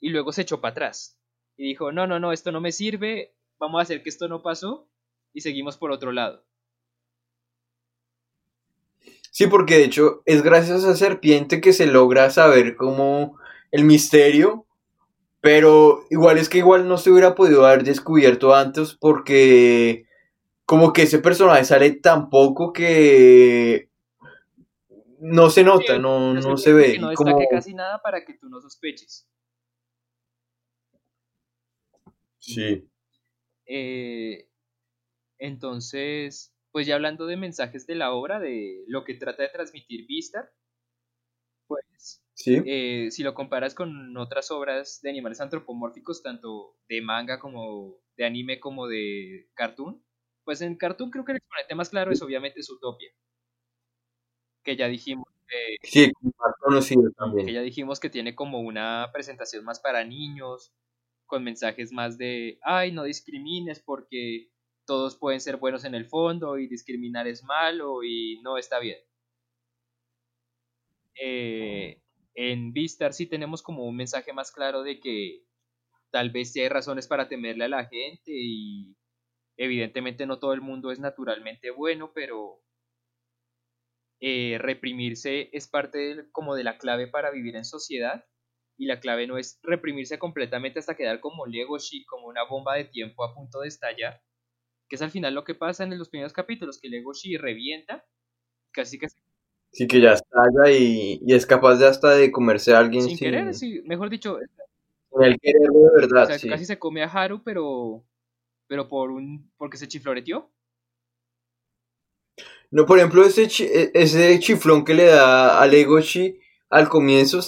S4: y luego se echó para atrás. Y dijo, no, no, no, esto no me sirve, vamos a hacer que esto no pasó y seguimos por otro lado.
S3: Sí, porque de hecho es gracias a serpiente que se logra saber como el misterio, pero igual es que igual no se hubiera podido haber descubierto antes porque como que ese personaje sale tan poco que no se nota, no, no se ve.
S4: no destaque casi nada para que tú no sospeches.
S3: Sí.
S4: Eh, entonces, pues ya hablando de mensajes de la obra, de lo que trata de transmitir Vistar, pues eh, si lo comparas con otras obras de animales antropomórficos, tanto de manga como de anime como de cartoon, pues en cartoon creo que el exponente más claro es obviamente Zootopia, que ya dijimos
S3: sí, conocido también.
S4: que ya dijimos que tiene como una presentación más para niños, con mensajes más de, ay, no discrimines porque todos pueden ser buenos en el fondo y discriminar es malo y no está bien. eh, en Vistar sí tenemos como un mensaje más claro de que tal vez sí hay razones para temerle a la gente y evidentemente no todo el mundo es naturalmente bueno, pero eh, reprimirse es parte como de la clave para vivir en sociedad y la clave no es reprimirse completamente hasta quedar como Legoshi, como una bomba de tiempo a punto de estallar, que es al final lo que pasa en los primeros capítulos, que Legoshi revienta, casi que...
S3: Sí, que ya estalla y, y, es capaz de hasta de comerse a alguien
S4: sin, querer, sí, mejor dicho...
S3: el querer de verdad,
S4: o sea, casi se come a Haru, pero pero por un porque se chifloreteó.
S3: No, por ejemplo, ese, e, ese chiflón que le da a Legoshi al comienzo,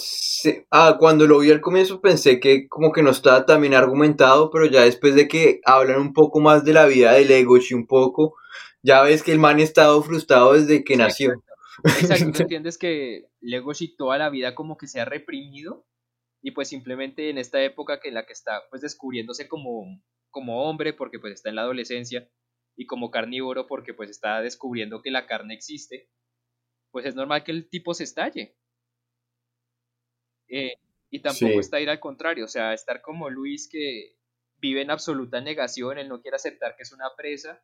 S3: ah, cuando lo vi al comienzo pensé que como que no estaba tan bien argumentado, pero ya después de que hablan un poco más de la vida de Legoshi, un poco, ya ves que el man ha estado frustrado desde que nació.
S4: Exacto, ¿tú entiendes que Legoshi toda la vida como que se ha reprimido y pues simplemente en esta época que en la que está pues descubriéndose como como hombre porque pues está en la adolescencia y como carnívoro porque pues está descubriendo que la carne existe, pues es normal que el tipo se estalle. Eh, y tampoco está ir al contrario, o sea, estar como Luis que vive en absoluta negación, él no quiere aceptar que es una presa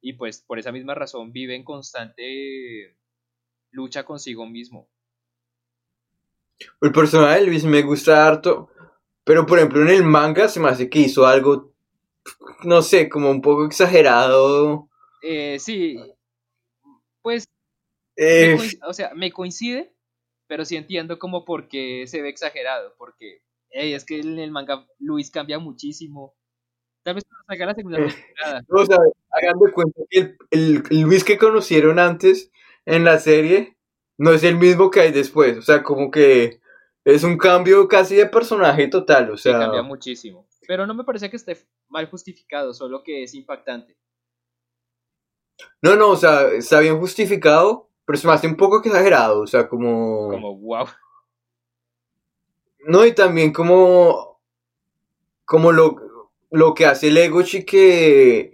S4: y pues por esa misma razón vive en constante lucha consigo mismo.
S3: El personaje de Luis me gusta harto, pero por ejemplo en el manga se me hace que hizo algo no sé, como un poco exagerado.
S4: Eh, sí, pues, eh, o sea, me coincide, pero sí entiendo como por qué se ve exagerado, porque es que en el manga Luis cambia muchísimo. Tal vez cuando salga la segunda temporada.
S3: o sea, hagan de cuenta que el, Luis que conocieron antes en la serie no es el mismo que hay después, o sea, como que es un cambio casi de personaje total, o sea.
S4: cambia muchísimo. Pero no me parece que esté mal justificado, solo que es impactante.
S3: No, no, o sea, está bien justificado, pero se me hace un poco exagerado, o sea, como...
S4: Como, wow.
S3: No, y también como... Como lo, lo que hace Legochi que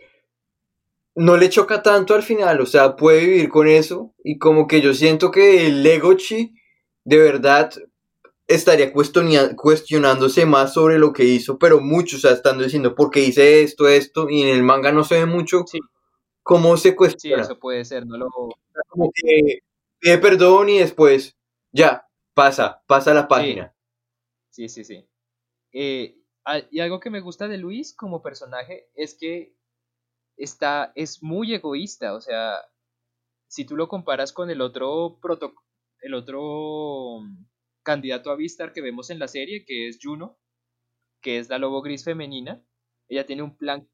S3: no le choca tanto al final, o sea, puede vivir con eso, y como que yo siento que el Legochi de verdad estaría cuestionándose más sobre lo que hizo, pero muchos o sea, están diciendo, ¿por qué hice esto, esto? Y en el manga no se ve mucho cómo se cuestiona.
S4: Sí, eso puede ser, no lo...
S3: Como que pide perdón y después, ya, pasa, pasa la página.
S4: Sí, sí, sí. Eh, y algo que me gusta de Luis como personaje es que está, es muy egoísta, o sea, si tú lo comparas con el otro proto, el otro candidato a Vistar que vemos en la serie, que es Juno, que es la lobo gris femenina. Ella tiene un plan.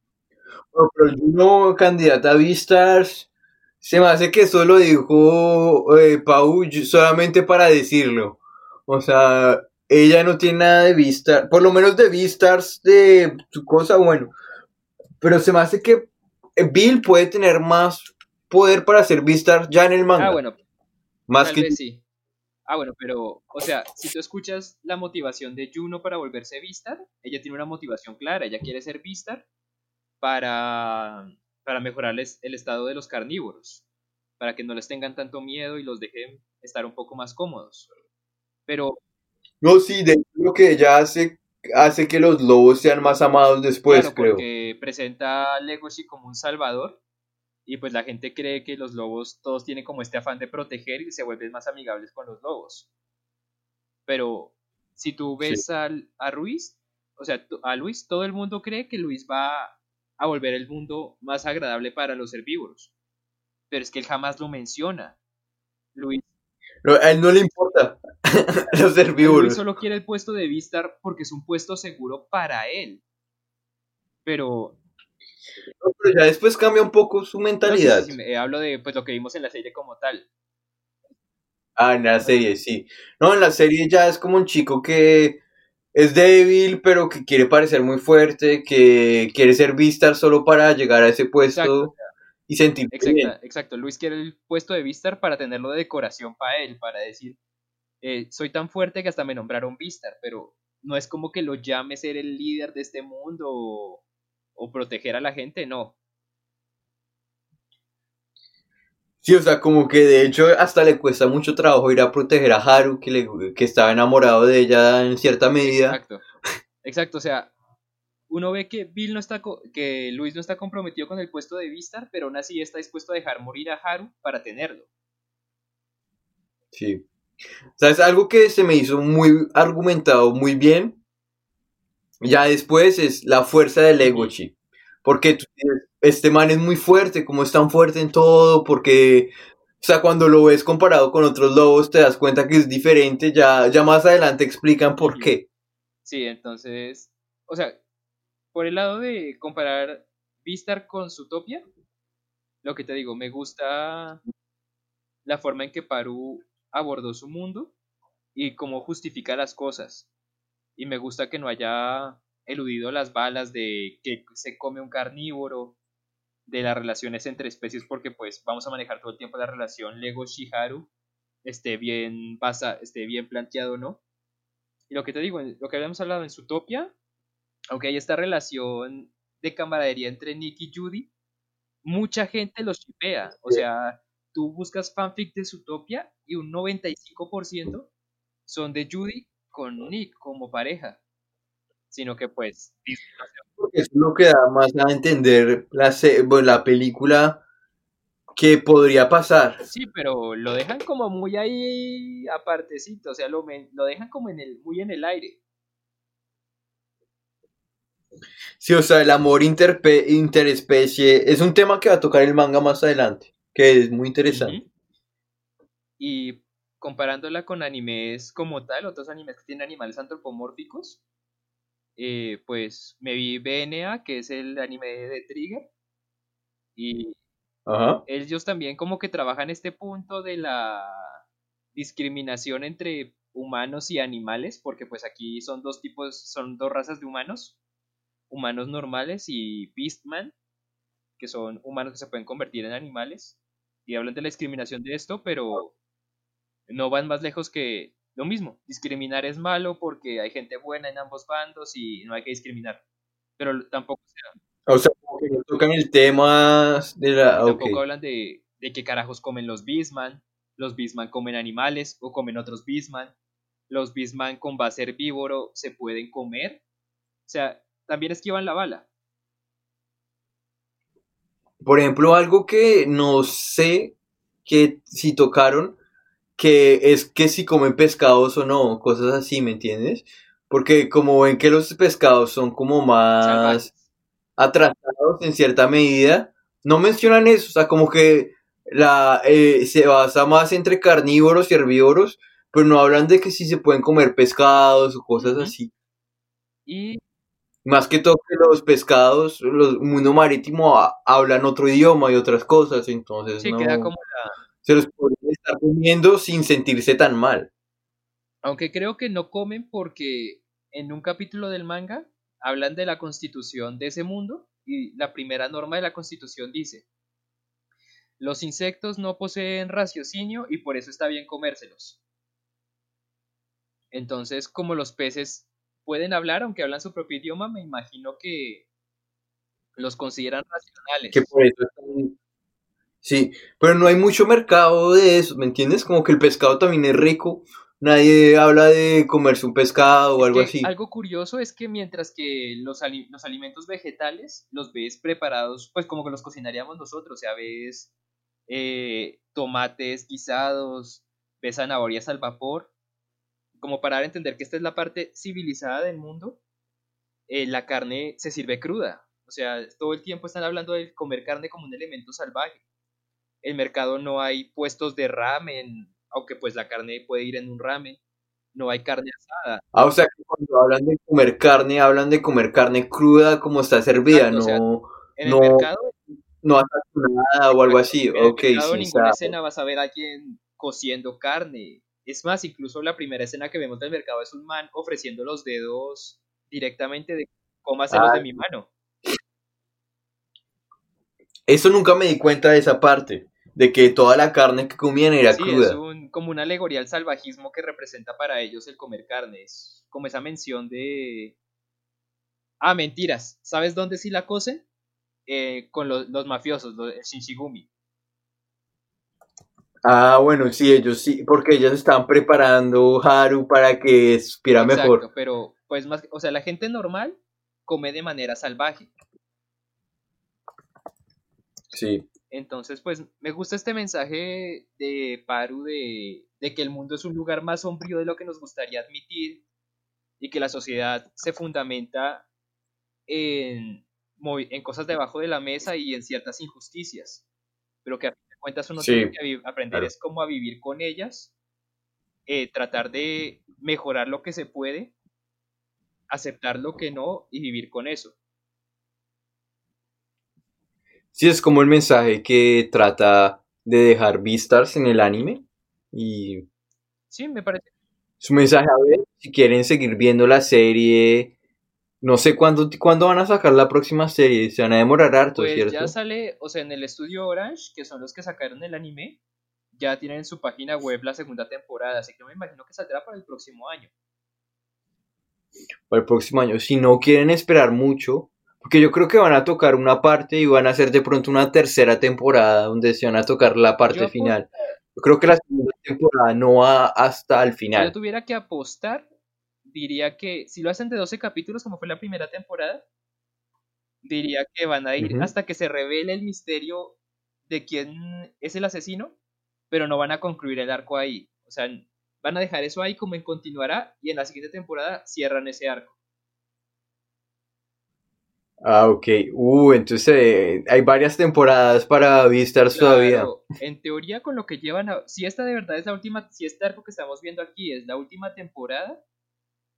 S3: Pero Juno, candidata a Vistars, se me hace que solo dijo eh, Pau solamente para decirlo. O sea, ella no tiene nada de Vistar, por lo menos de Vistars de su cosa, bueno. Pero se me hace que Bill puede tener más poder para hacer Vistar ya en el manga.
S4: Ah, bueno. Más que sí. Ah, bueno, pero, o sea, si tú escuchas la motivación de Juno para volverse Vistar, ella tiene una motivación clara, ella quiere ser Vistar para, para mejorarles el estado de los carnívoros, para que no les tengan tanto miedo y los dejen estar un poco más cómodos. Pero...
S3: No, sí, de lo que ella hace hace que los lobos sean más amados después, claro, creo.
S4: Porque presenta a Legoshi como un salvador y pues la gente cree que los lobos todos tienen como este afán de proteger y se vuelven más amigables con los lobos. Pero si tú ves a Ruiz, o sea, a Luis, todo el mundo cree que Luis va a volver el mundo más agradable para los herbívoros. Pero es que él jamás lo menciona. Luis.
S3: a él no le importa los herbívoros. Luis
S4: solo quiere el puesto de Vistar porque es un puesto seguro para él. Pero
S3: pero ya después cambia un poco su mentalidad.
S4: hablo de pues, lo que vimos en la serie como tal.
S3: Ah, en la serie, sí. No, en la serie ya es como un chico que es débil, pero que quiere parecer muy fuerte, que quiere ser Vistar solo para llegar a ese puesto y sentir
S4: exacto, Exacto, Luis quiere el puesto de Vistar para tenerlo de decoración para él, para decir, eh, soy tan fuerte que hasta me nombraron Vistar, pero no es como que lo llame ser el líder de este mundo o proteger a la gente, no.
S3: Sí, o sea, como que de hecho hasta le cuesta mucho trabajo ir a proteger a Haru, que, le, que estaba enamorado de ella en cierta medida.
S4: Exacto. Exacto, o sea, uno ve que Bill no está que Luis no está comprometido con el puesto de Vistar, pero aún así está dispuesto a dejar morir a Haru para tenerlo.
S3: Sí. O sea, es algo que se me hizo muy argumentado muy bien. Ya después es la fuerza del ego. Porque este man es muy fuerte, como es tan fuerte en todo, porque, o sea, cuando lo ves comparado con otros lobos, te das cuenta que es diferente. Ya, ya más adelante explican por qué.
S4: Sí, entonces, o sea, por el lado de comparar Vistar con Zootopia, lo que te digo, me gusta la forma en que Paru abordó su mundo y cómo justifica las cosas. Y me gusta que no haya eludido las balas de que se come un carnívoro, de las relaciones entre especies, porque pues vamos a manejar todo el tiempo la relación Lego-Shiharu, esté bien, pasa, esté bien planteado no. Y lo que te digo, lo que habíamos hablado en Zootopia, aunque hay esta relación de camaradería entre Nick y Judy, mucha gente los chipea. O sea, tú buscas fanfic de Zootopia y un 95% son de Judy con Nick como pareja. Sino que pues...
S3: Porque eso es lo que da más a entender la, la película que podría pasar.
S4: Sí, pero lo dejan como muy ahí apartecito, o sea, lo, lo dejan como en el, muy en el aire.
S3: Sí, o sea, el amor interespecie es un tema que va a tocar el manga más adelante, que es muy interesante.
S4: Y comparándola con animes como tal, otros animes que tienen animales antropomórficos, eh, pues me vi BNA, que es el anime de Trigger, y ellos también como que trabajan este punto de la discriminación entre humanos y animales, porque pues aquí son dos tipos, son dos razas de humanos, humanos normales y Beastman, que son humanos que se pueden convertir en animales. Y hablan de la discriminación de esto, pero no van más lejos que lo mismo. Discriminar es malo porque hay gente buena en ambos bandos y no hay que discriminar. Pero tampoco
S3: O sea, que no tocan el tema de la...
S4: Tampoco hablan de, de qué carajos comen los Beastman. Los Beastman comen animales o comen otros Beastman. Los Beastman con base herbívoro se pueden comer. O sea, también esquivan la bala.
S3: Por ejemplo, algo que no sé que si tocaron, que es que si comen pescados o no, cosas así, ¿me entiendes? Porque como ven que los pescados son como más atrasados en cierta medida, no mencionan eso, o sea, como que la eh, se basa más entre carnívoros y herbívoros, pero no hablan de que si se pueden comer pescados o cosas así.
S4: Y
S3: más que todo que los pescados, los mundo marítimo hablan otro idioma y otras cosas, entonces
S4: sí, queda como la...
S3: se los pueden estar comiendo sin sentirse tan mal.
S4: Aunque creo que no comen porque en un capítulo del manga hablan de la constitución de ese mundo y la primera norma de la constitución dice, los insectos no poseen raciocinio y por eso está bien comérselos. Entonces, como los peces pueden hablar, aunque hablan su propio idioma, me imagino que los consideran racionales.
S3: Que por eso están... Sí, pero no hay mucho mercado de eso, ¿me entiendes? Como que el pescado también es rico. Nadie habla de comerse un pescado o algo así.
S4: Algo curioso es que mientras que los, los alimentos vegetales los ves preparados, pues como que los cocinaríamos nosotros, o sea, ves eh, tomates guisados, ves zanahorias al vapor, como para entender que esta es la parte civilizada del mundo, eh, la carne se sirve cruda. O sea, todo el tiempo están hablando de comer carne como un elemento salvaje. El mercado no hay puestos de ramen, aunque pues la carne puede ir en un ramen. No hay carne asada.
S3: Ah, o sea que cuando hablan de comer carne, hablan de comer carne cruda como está servida, no...
S4: en el mercado...
S3: No nada o algo así. En
S4: okay, en ninguna escena vas a ver a alguien cociendo carne es más, incluso la primera escena que vemos del mercado es un man ofreciendo los dedos directamente de cómaselos de mi mano.
S3: Eso nunca me di cuenta de esa parte, de que toda la carne que comían era
S4: sí,
S3: cruda.
S4: Es un, como una alegoría al salvajismo que representa para ellos el comer carne. Es como esa mención de. Ah, mentiras. ¿Sabes dónde sí la cocen? Eh, con los, mafiosos, el Shinshigumi.
S3: Ah, bueno, sí, ellos sí, porque ellas estaban preparando Haru para que supiera mejor.
S4: pero pues más, o sea, la gente normal come de manera salvaje.
S3: Sí.
S4: Entonces, pues me gusta este mensaje de Paru de, de que el mundo es un lugar más sombrío de lo que nos gustaría admitir y que la sociedad se fundamenta en, en cosas debajo de la mesa y en ciertas injusticias, pero que a fin de cuentas uno tiene que aprender es cómo a vivir con ellas, eh, tratar de mejorar lo que se puede, aceptar lo que no y vivir con eso.
S3: Sí, es como el mensaje que trata de dejar vistas en el anime y...
S4: Sí, me parece.
S3: Su mensaje, a ver, si quieren seguir viendo la serie, no sé cuándo, cuándo van a sacar la próxima serie, se van a demorar harto,
S4: pues
S3: ¿cierto?
S4: Ya sale, o sea, en el estudio Orange, que son los que sacaron el anime, ya tienen en su página web la segunda temporada, así que me imagino que saldrá para el próximo año.
S3: Para el próximo año, si no quieren esperar mucho, porque yo creo que van a tocar una parte y van a hacer de pronto una tercera temporada donde se van a tocar la parte final. Yo creo que la segunda temporada no va hasta el final. Si
S4: yo tuviera que apostar, diría que si lo hacen de 12 capítulos como fue la primera temporada, diría que van a ir hasta que se revele el misterio de quién es el asesino, pero no van a concluir el arco ahí. O sea, van a dejar eso ahí como en continuará y en la siguiente temporada cierran ese arco.
S3: Ah, ok. Uh, entonces eh, hay varias temporadas para Vistas todavía.
S4: En teoría, con lo que llevan a... Si esta de verdad es la última, si este arco que estamos viendo aquí es la última temporada,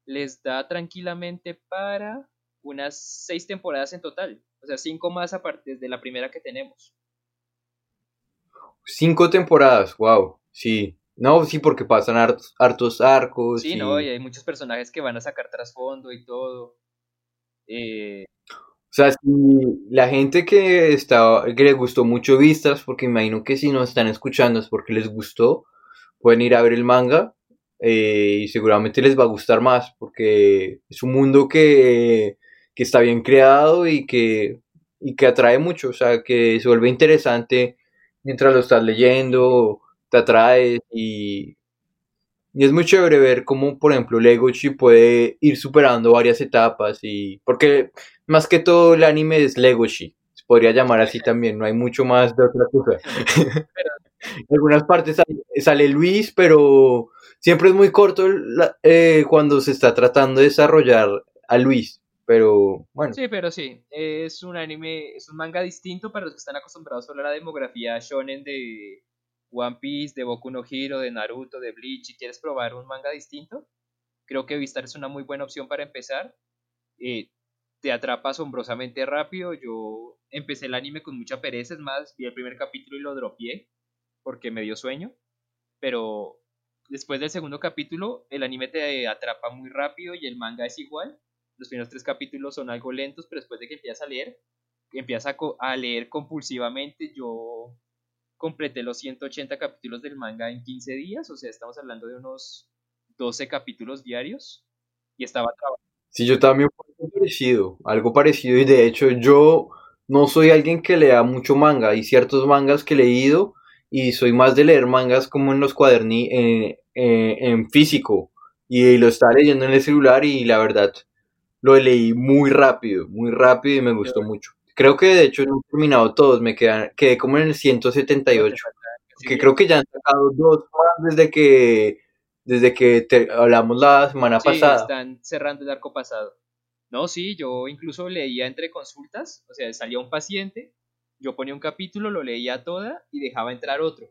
S4: les da tranquilamente para unas seis temporadas en total. O sea, cinco más aparte de la primera que tenemos.
S3: Cinco temporadas, wow. Sí. No, sí, porque pasan hartos, arcos.
S4: Sí, no, y hay muchos personajes que van a sacar trasfondo y todo. Eh...
S3: O sea, si la gente que está, que les gustó mucho Vistas, porque imagino que si nos están escuchando es porque les gustó, pueden ir a ver el manga eh, y seguramente les va a gustar más porque es un mundo que, que está bien creado y que, y que atrae mucho, o sea, que se vuelve interesante mientras lo estás leyendo, te atrae y, y es muy chévere ver cómo, por ejemplo, Legoshi puede ir superando varias etapas y porque más que todo el anime es Legoshi, se podría llamar así también, no hay mucho más de otra cosa. en algunas partes sale Luis, pero siempre es muy corto eh, cuando se está tratando de desarrollar a Luis. Pero bueno.
S4: Sí, pero sí. Es un anime, es un manga distinto para los que están acostumbrados a la demografía shonen de One Piece, de Boku no Hero, de Naruto, de Bleach. y quieres probar un manga distinto, creo que Vistar es una muy buena opción para empezar. Eh, te atrapa asombrosamente rápido. Yo empecé el anime con mucha pereza, es más, vi el primer capítulo y lo dropié porque me dio sueño. Pero después del segundo capítulo, el anime te atrapa muy rápido y el manga es igual. Los primeros tres capítulos son algo lentos, pero después de que empiezas a leer, empiezas a, leer compulsivamente. Yo completé los 180 capítulos del manga en 15 días, o sea, estamos hablando de unos 12 capítulos diarios y estaba trabajando.
S3: Sí, yo también algo parecido, algo parecido y de hecho yo no soy alguien que lea mucho manga, hay ciertos mangas que he leído y soy más de leer mangas como en los cuaderni en físico y lo estaba leyendo en el celular y la verdad lo leí muy rápido, muy rápido y me gustó mucho. Creo que de hecho no he terminado todos, me quedan, quedé como en el 178, que creo que ya han sacado dos más desde que desde que hablamos la semana sí, pasada.
S4: Están cerrando el arco pasado. No, sí, yo incluso leía entre consultas, o sea, salía un paciente yo ponía un capítulo, lo leía toda y dejaba entrar otro.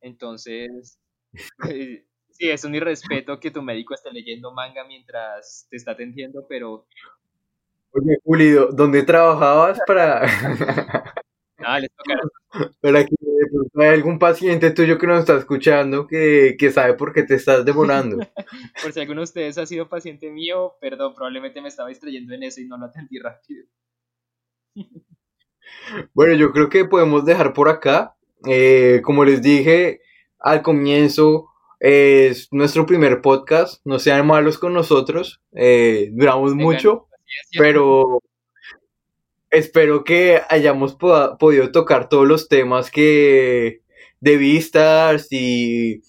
S4: Entonces, sí, es un irrespeto que tu médico esté leyendo manga mientras te está atendiendo, pero...
S3: Oye, Julio, ¿dónde trabajabas para...?
S4: ah, les tocará.
S3: Para que hay algún paciente tuyo que nos está escuchando que, que sabe por qué te estás demorando.
S4: por si alguno de ustedes ha sido paciente mío, perdón, probablemente me estaba distrayendo en eso y no lo atendí rápido.
S3: Bueno, yo creo que podemos dejar por acá. Eh, como les dije al comienzo, es nuestro primer podcast. No sean malos con nosotros. Eh, duramos mucho, pero espero que hayamos podido tocar todos los temas que de vistas y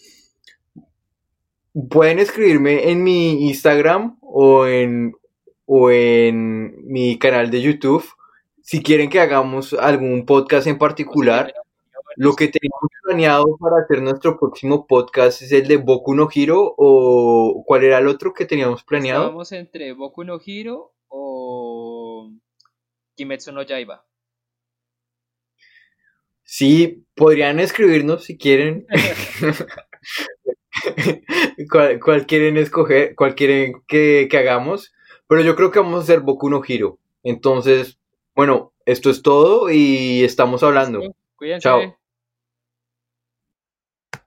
S3: pueden escribirme en mi Instagram o en, o en mi canal de YouTube si quieren que hagamos algún podcast en particular. Lo que tenemos planeado para hacer nuestro próximo podcast es el de Boku no Hiro o ¿cuál era el otro que teníamos planeado?
S4: Estábamos entre Boku no Hiro Kimetsu no Yaiba.
S3: Sí, podrían escribirnos si quieren. ¿Cuál, quieren escoger? ¿Cuál quieren que, que, hagamos? Pero yo creo que vamos a hacer Boku no Hiro. Entonces, bueno, esto es todo y estamos hablando.
S4: Cuídense.
S3: Chao.